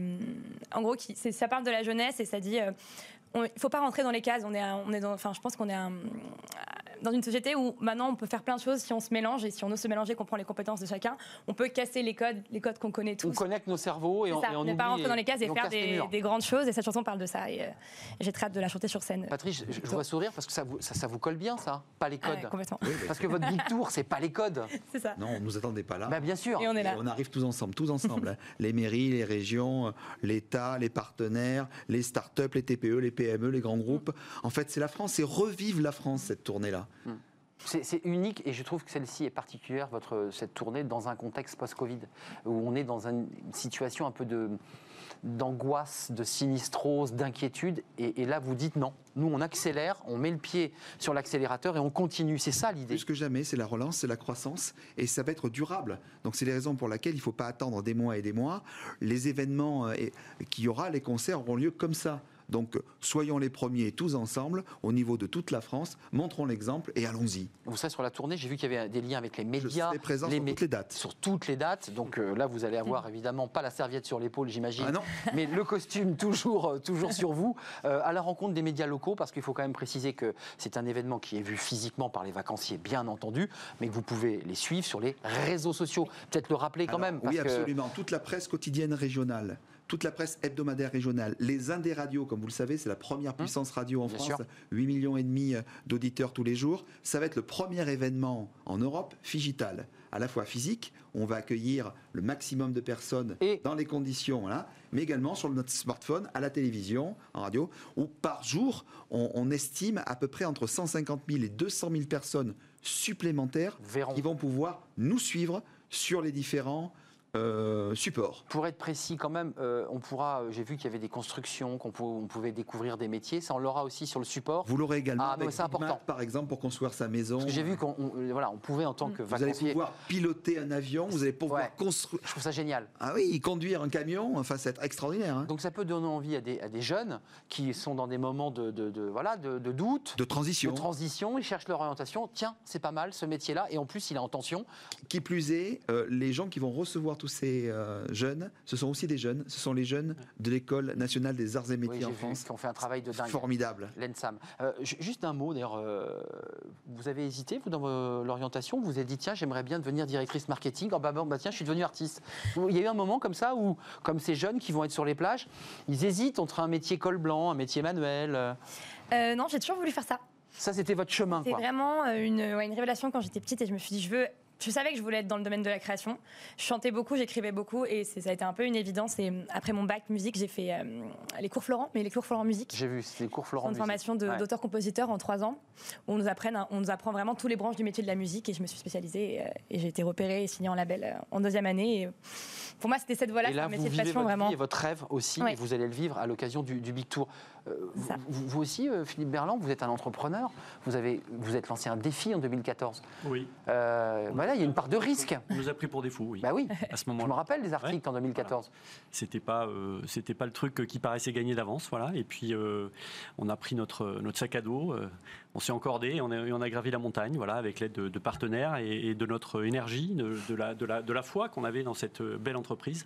en gros, qui, ça parle de la jeunesse et ça dit, euh, il faut pas rentrer dans les cases. On est, on est dans, enfin, je pense qu'on est un- dans une société où maintenant on peut faire plein de choses si on se mélange et si on ose se mélanger, qu'on prend les compétences de chacun, on peut casser les codes, les codes qu'on connaît tous. On connecte nos cerveaux et on, ça, et on ne pas rentrer dans les cases et faire des, grandes choses. Et cette chanson parle de ça. Et, euh, j'ai très hâte de la chanter sur scène. Patrice, je, je vois sourire parce que ça vous, ça, ça vous colle bien, ça Pas les Ah codes ouais, complètement. Parce que votre Big Tour, c'est pas les codes. <laughs> C'est ça. Non, on ne nous attendait pas là. Bah, bien sûr. Et on est là. Et on arrive tous ensemble, tous ensemble. hein. <laughs> les mairies, les régions, l'État, les partenaires, les start-up, les TPE, les PME, les grands groupes. En fait, c'est la France, c'est revivre la France, cette tournée-là. C'est c'est unique et je trouve que celle-ci est particulière, votre, cette tournée, dans un contexte post-Covid, où on est dans un- une situation un peu de d'angoisse, de sinistrose, d'inquiétude. Et, et là, vous dites non. Nous, on accélère, on met le pied sur l'accélérateur et on continue. C'est ça l'idée. Plus que jamais, c'est la relance, c'est la croissance, et ça va être durable. Donc, c'est les raisons pour lesquelles il ne faut pas attendre des mois et des mois. Les événements euh, qu'il y aura, les concerts auront lieu comme ça. Donc, soyons les premiers tous ensemble, au niveau de toute la France, montrons l'exemple et allons-y. Vous serez sur la tournée, j'ai vu qu'il y avait des liens avec les Je médias. serai présent les sur toutes les dates. Sur toutes les dates. Donc euh, là, vous allez avoir évidemment pas la serviette sur l'épaule, j'imagine. Ah <laughs> mais le costume toujours, euh, toujours sur vous, euh, à la rencontre des médias locaux, parce qu'il faut quand même préciser que c'est un événement qui est vu physiquement par les vacanciers, bien entendu, mais que vous pouvez les suivre sur les réseaux sociaux. Peut-être le rappeler quand Alors, même. oui, parce que- absolument. Toute la presse quotidienne régionale, toute la presse hebdomadaire régionale, les Indés radios, comme vous le savez, c'est la première puissance radio en Bien France, sûr. 8 millions et demi euh, d'auditeurs tous les jours. Ça va être le premier événement en Europe figital, à la fois physique, on va accueillir le maximum de personnes Et- dans les conditions, là, mais également sur notre smartphone, à la télévision, en radio, où par jour, on, on estime à peu près entre 150 000 et 200 000 personnes supplémentaires qui vont pouvoir nous suivre sur les différents euh, supports. Pour être précis quand même, euh, on pourra. euh, J'ai vu qu'il y avait des constructions, qu'on pou- on pouvait découvrir des métiers. Ça, on l'aura aussi sur le support. Vous l'aurez également Ah, avec important. Mac, par exemple, pour construire sa maison. J'ai vu qu'on on- voilà, on pouvait en tant que Vous allez pouvoir piloter un avion, vous allez pouvoir Ouais. construire. Je trouve ça génial. Ah oui, conduire un camion, enfin, c'est extraordinaire. hein. Donc ça peut donner envie à des, à des jeunes qui sont dans des moments de, de- de- voilà, de, de doute, De transition. de transition, ils cherchent leur orientation. Tiens, c'est pas mal ce métier-là, et en plus il est en tension. Qui plus est, euh, les gens qui vont recevoir tous ces euh, jeunes, ce sont aussi des jeunes. Ce sont les jeunes de l'École nationale des arts et métiers en vu France. qui ont fait un travail de dingue. Formidable. L'ENSAM. Euh, ju- juste un mot d'ailleurs, euh, vous avez hésité, vous, dans l'orientation, vous vous êtes dit, tiens, j'aimerais bien devenir directrice marketing. Oh, bah, bah, bah, tiens, je suis devenue artiste. Il y a eu un moment comme ça où, comme ces jeunes qui vont être sur les plages, ils hésitent entre un métier col blanc, un métier manuel. euh. Euh, non, j'ai toujours voulu faire ça. Ça, c'était votre chemin, C'est quoi. vraiment une, ouais, une révélation quand j'étais petite et je me suis dit, je veux. Je savais que je voulais être dans le domaine de la création. Je chantais beaucoup, j'écrivais beaucoup et ça a été un peu une évidence. Et euh, après mon bac musique, j'ai fait euh, les cours Florent, mais les cours Florent musique. J'ai vu, les cours Florent. une Musique. formation de- Ouais. d'auteur-compositeur en trois ans où on nous, apprenne, on nous apprend vraiment tous les branches du métier de la musique et je me suis spécialisée et, euh, et j'ai été repérée et signée en label euh, en deuxième année. Et, pour moi, c'était cette voie-là, un vous métier de vivez passion votre vraiment. vie et votre rêve aussi, Ouais. et vous allez le vivre à l'occasion du, du Big Tour. Euh, vous, aussi, euh, Philippe Berland, vous êtes un entrepreneur. Vous avez, vous êtes lancé un défi en 2014. Oui. Euh, voilà, il y a une part de risque. On nous a pris pour des fous, oui. Bah oui. à ce Je me rappelle des articles en 2014. C'était pas, euh, c'était pas le truc qui paraissait gagné d'avance, voilà. Et puis euh, on a pris notre notre sac à dos. On s'est encordé et on a, on a gravi la montagne, voilà, avec l'aide de, de partenaires et, et de notre énergie, de, de la, de, la, de la foi qu'on avait dans cette euh, belle entreprise.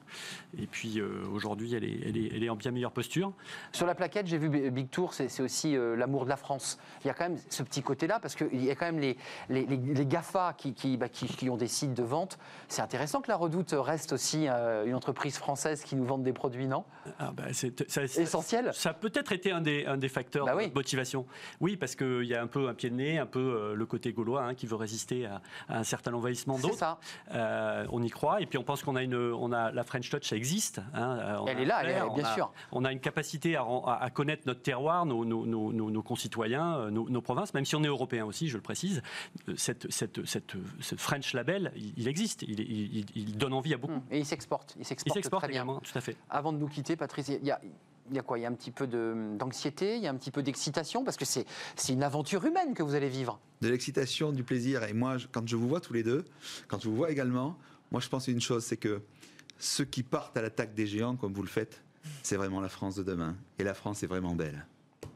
Et puis euh, aujourd'hui, elle est, elle, est, elle est en bien meilleure posture. Sur la plaquette, j'ai vu Big Tour, c'est aussi euh, l'amour de la France. Il y a quand même ce petit côté-là, parce qu'il y a quand même les, les, les- les GAFA qui, qui, bah, qui- qui ont des sites de vente. C'est intéressant que la Redoute reste aussi euh, une entreprise française qui nous vende des produits, non? Ah, bah, c'est ça- Essentiel Ça a peut-être été un des, un des facteurs Bah oui. de motivation. Oui, parce qu'il y a un peu un pied de nez, un peu euh, le côté gaulois hein, qui veut résister à, à un certain envahissement C'est d'autres. ça. Euh, on y croit. Et puis on pense qu'on a une, on a la French Touch, ça existe. hein. Euh, on Elle est là, elle est- bien on a- sûr. On a une capacité à, connaître notre terroir, nos, nos- nos- nos- nos concitoyens, euh, nos, provinces, même si on est européen aussi, je le précise. Cette, cette, cette, ce French label, il, existe. Il, il- il donne envie à beaucoup. Hum, Et il s'exporte. Il s'exporte très bien. tout à fait. Avant de nous quitter, Patrice, il y a, il y a quoi Il y a un petit peu de- d'anxiété, il y a un petit peu d'excitation, parce que c'est une aventure humaine que vous allez vivre. de l'excitation, du plaisir. Et moi, quand je vous vois tous les deux, quand je vous vois également, moi, je pense une chose, c'est que ceux qui partent à l'attaque des géants, comme vous le faites, c'est vraiment la France de demain. Et la France est vraiment belle.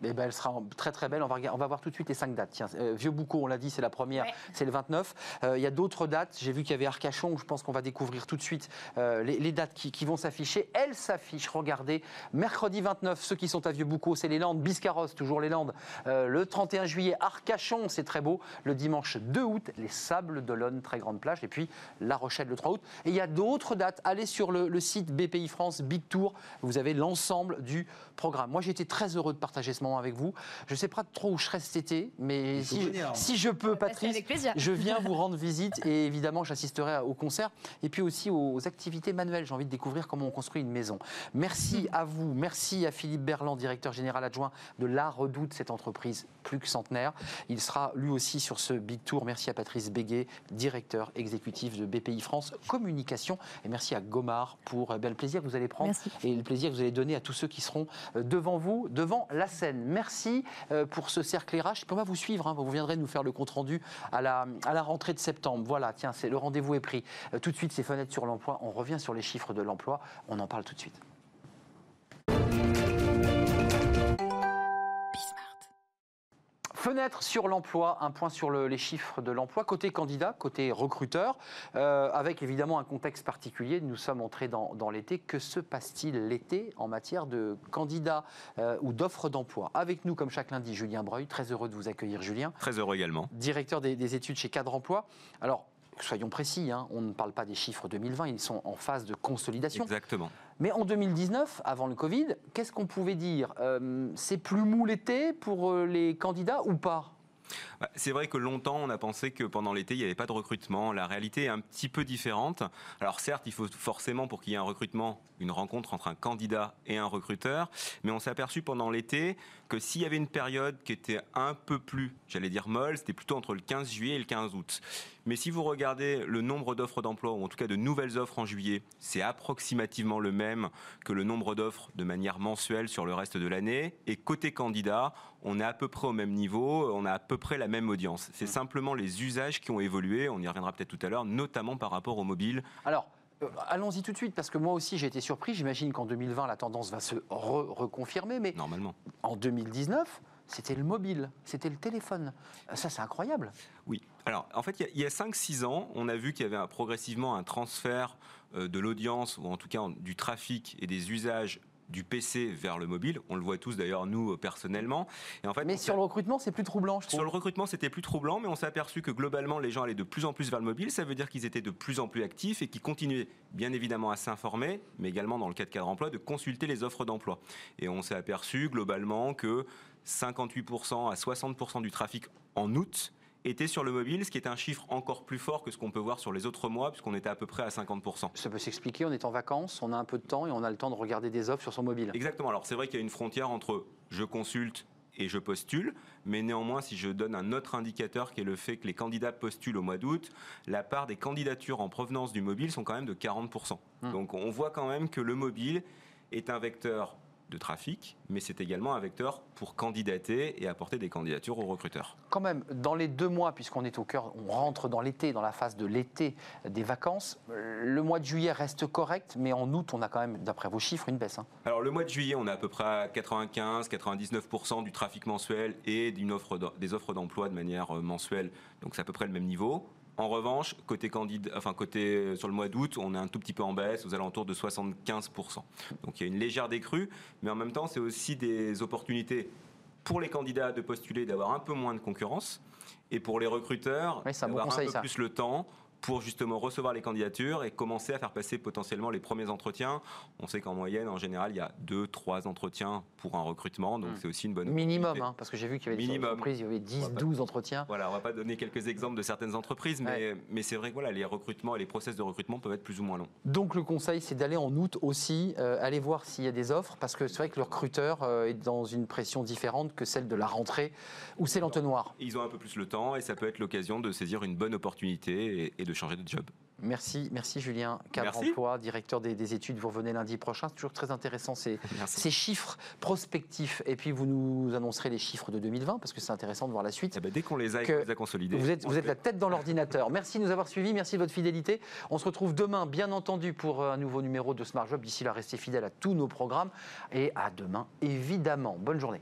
Eh ben, elle sera très très belle. On va, regarder- on va voir tout de suite les cinq dates. Tiens, euh, Vieux Boucau, on l'a dit, c'est la première, Ouais. c'est le 29. Euh, Il y a d'autres dates. J'ai vu qu'il y avait Arcachon. Je pense qu'on va découvrir tout de suite euh, les, les dates qui, qui vont s'afficher. Elles s'affichent. Regardez, mercredi 29, ceux qui sont à Vieux Boucau, c'est les Landes. Biscarros, toujours les Landes. Le 31 juillet, Arcachon, c'est très beau. Le dimanche 2 août, les Sables d'Olonne, très grande plage. Et puis La Rochelle le 3 août. Et il y a d'autres dates. Allez sur le, le site BPI France Big Tour. Vous avez l'ensemble du programme. Moi, j'ai été très heureux de partager ce moment avec vous. Je ne sais pas trop où je serai cet été, mais si, je, si je peux, Bah, Patrice, je viens vous rendre visite et évidemment, j'assisterai au concert et puis aussi aux activités manuelles. J'ai envie de découvrir comment on construit une maison. Merci à vous, merci à Philippe Berland, directeur général adjoint de La Redoute, cette entreprise plus que centenaire. Il sera lui aussi sur ce Big Tour. Merci à Patrice Béguet, directeur exécutif de BPI France Communication. Et merci à Gomard pour euh, ben, le plaisir que vous allez prendre Merci. et le plaisir que vous allez donner à tous ceux qui seront euh, devant vous, devant la scène. Merci euh, pour ce cercle RH. On va vous suivre. hein. Vous viendrez nous faire le compte rendu à la, à la rentrée de septembre. Voilà, tiens, c'est le rendez-vous est pris. Euh, tout de suite, ces fenêtres sur l'emploi. On revient sur les chiffres de l'emploi. On en parle tout de suite. Fenêtre sur l'emploi, un point sur le- les chiffres de l'emploi, côté candidat, côté recruteur, euh, avec évidemment un contexte particulier. Nous sommes entrés dans, dans l'été. Que se passe-t-il l'été en matière de candidats euh, ou d'offres d'emploi? Avec nous, comme chaque lundi, Julien Breuil. Très heureux de vous accueillir, Julien. Très heureux également. Directeur des, des études chez Cadre Emploi. Alors, soyons précis, hein, on ne parle pas des chiffres 2020, ils sont en phase de consolidation. Exactement. Mais en 2019, avant le Covid, qu'est-ce qu'on pouvait dire? Euh, C'est plus mou l'été pour euh, les candidats ou pas? C'est vrai que longtemps, on a pensé que pendant l'été, il n'y avait pas de recrutement. La réalité est un petit peu différente. Alors certes, il faut forcément, pour qu'il y ait un recrutement, une rencontre entre un candidat et un recruteur. Mais on s'est aperçu pendant l'été que s'il y avait une période qui était un peu plus, j'allais dire molle, c'était plutôt entre le 15 juillet et le 15 août. Mais si vous regardez le nombre d'offres d'emploi, ou en tout cas de nouvelles offres en juillet, c'est approximativement le même que le nombre d'offres de manière mensuelle sur le reste de l'année. Et côté candidat, on est à peu près au même niveau, on a à peu près la même audience. C'est simplement les usages qui ont évolué, on y reviendra peut-être tout à l'heure, notamment par rapport au mobile. Alors, euh, allons-y tout de suite, parce que moi aussi j'ai été surpris. J'imagine qu'en 2020, la tendance va se re- reconfirmer, mais Normalement. en 2019, c'était le mobile, c'était le téléphone. Ça, c'est incroyable. Oui. Alors, en fait, il y a- a 5-6 ans, on a vu qu'il y avait un- progressivement un transfert euh, de l'audience, ou en tout cas du trafic et des usages du PC vers le mobile. On le voit tous d'ailleurs, nous, euh, personnellement. Et en fait, Mais sur le recrutement, c'est plus troublant, je trouve. Sur le recrutement, c'était plus troublant, mais on s'est aperçu que globalement, les gens allaient de plus en plus vers le mobile. Ça veut dire qu'ils étaient de plus en plus actifs et qu'ils continuaient bien évidemment à s'informer, mais également dans le cas de cadre emploi, de consulter les offres d'emploi. Et on s'est aperçu globalement que 58% à 60% du trafic en août était sur le mobile, ce qui est un chiffre encore plus fort que ce qu'on peut voir sur les autres mois, puisqu'on était à peu près à 50%. Ça peut s'expliquer, on est en vacances, on a un peu de temps et on a le temps de regarder des offres sur son mobile. Exactement. Alors c'est vrai qu'il y a une frontière entre je consulte et je postule, mais néanmoins, si je donne un autre indicateur qui est le fait que les candidats postulent au mois d'août, la part des candidatures en provenance du mobile sont quand même de 40%. Hmm. Donc on voit quand même que le mobile est un vecteur de trafic, mais c'est également un vecteur pour candidater et apporter des candidatures aux recruteurs. Quand même, dans les deux mois, puisqu'on est au cœur, on rentre dans l'été, dans la phase de l'été des vacances, le mois de juillet reste correct, mais en août, on a quand même, d'après vos chiffres, une baisse. hein. Alors le mois de juillet, on est à peu près à 95-99% du trafic mensuel et d'une offre des offres d'emploi de manière euh, mensuelle, donc c'est à peu près le même niveau. En revanche, côté enfin côté euh, sur le mois d'août, on est un tout petit peu en baisse, aux alentours de 75%. Donc il y a une légère décrue, mais en même temps, c'est aussi des opportunités pour les candidats de postuler, d'avoir un peu moins de concurrence, et pour les recruteurs, Oui, d'avoir un peu ça. plus le temps pour justement recevoir les candidatures et commencer à faire passer potentiellement les premiers entretiens. On sait qu'en moyenne, en général, il y a deux, trois entretiens pour un recrutement, donc Mm. c'est aussi une bonne Minimum, hein, parce que j'ai vu qu'il y avait des entreprises, il y avait 10, On va pas- 12 entretiens. Voilà, on va pas donner quelques exemples de certaines entreprises, mais, mais c'est vrai que voilà, les recrutements et les process de recrutement peuvent être plus ou moins longs. Donc le conseil, c'est d'aller en août aussi, euh, aller voir s'il y a des offres, parce que c'est vrai que le recruteur euh, est dans une pression différente que celle de la rentrée, où c'est l'entonnoir. Ils ont un peu plus le temps et ça peut être l'occasion de saisir une bonne opportunité et, et de changer de job. Merci, merci Julien, cadre Merci. emploi, directeur des, des études. Vous revenez lundi prochain. C'est toujours très intéressant ces, <laughs> ces chiffres prospectifs. Et puis vous nous annoncerez les chiffres de 2020 parce que c'est intéressant de voir la suite. Eh ben, dès qu'on les a les consolidés. Vous êtes, vous êtes la <laughs> tête dans l'ordinateur. Merci de nous avoir suivis, merci de votre fidélité. On se retrouve demain, bien entendu, pour un nouveau numéro de Smart Job. D'ici là, restez fidèles à tous nos programmes et à demain, évidemment. Bonne journée.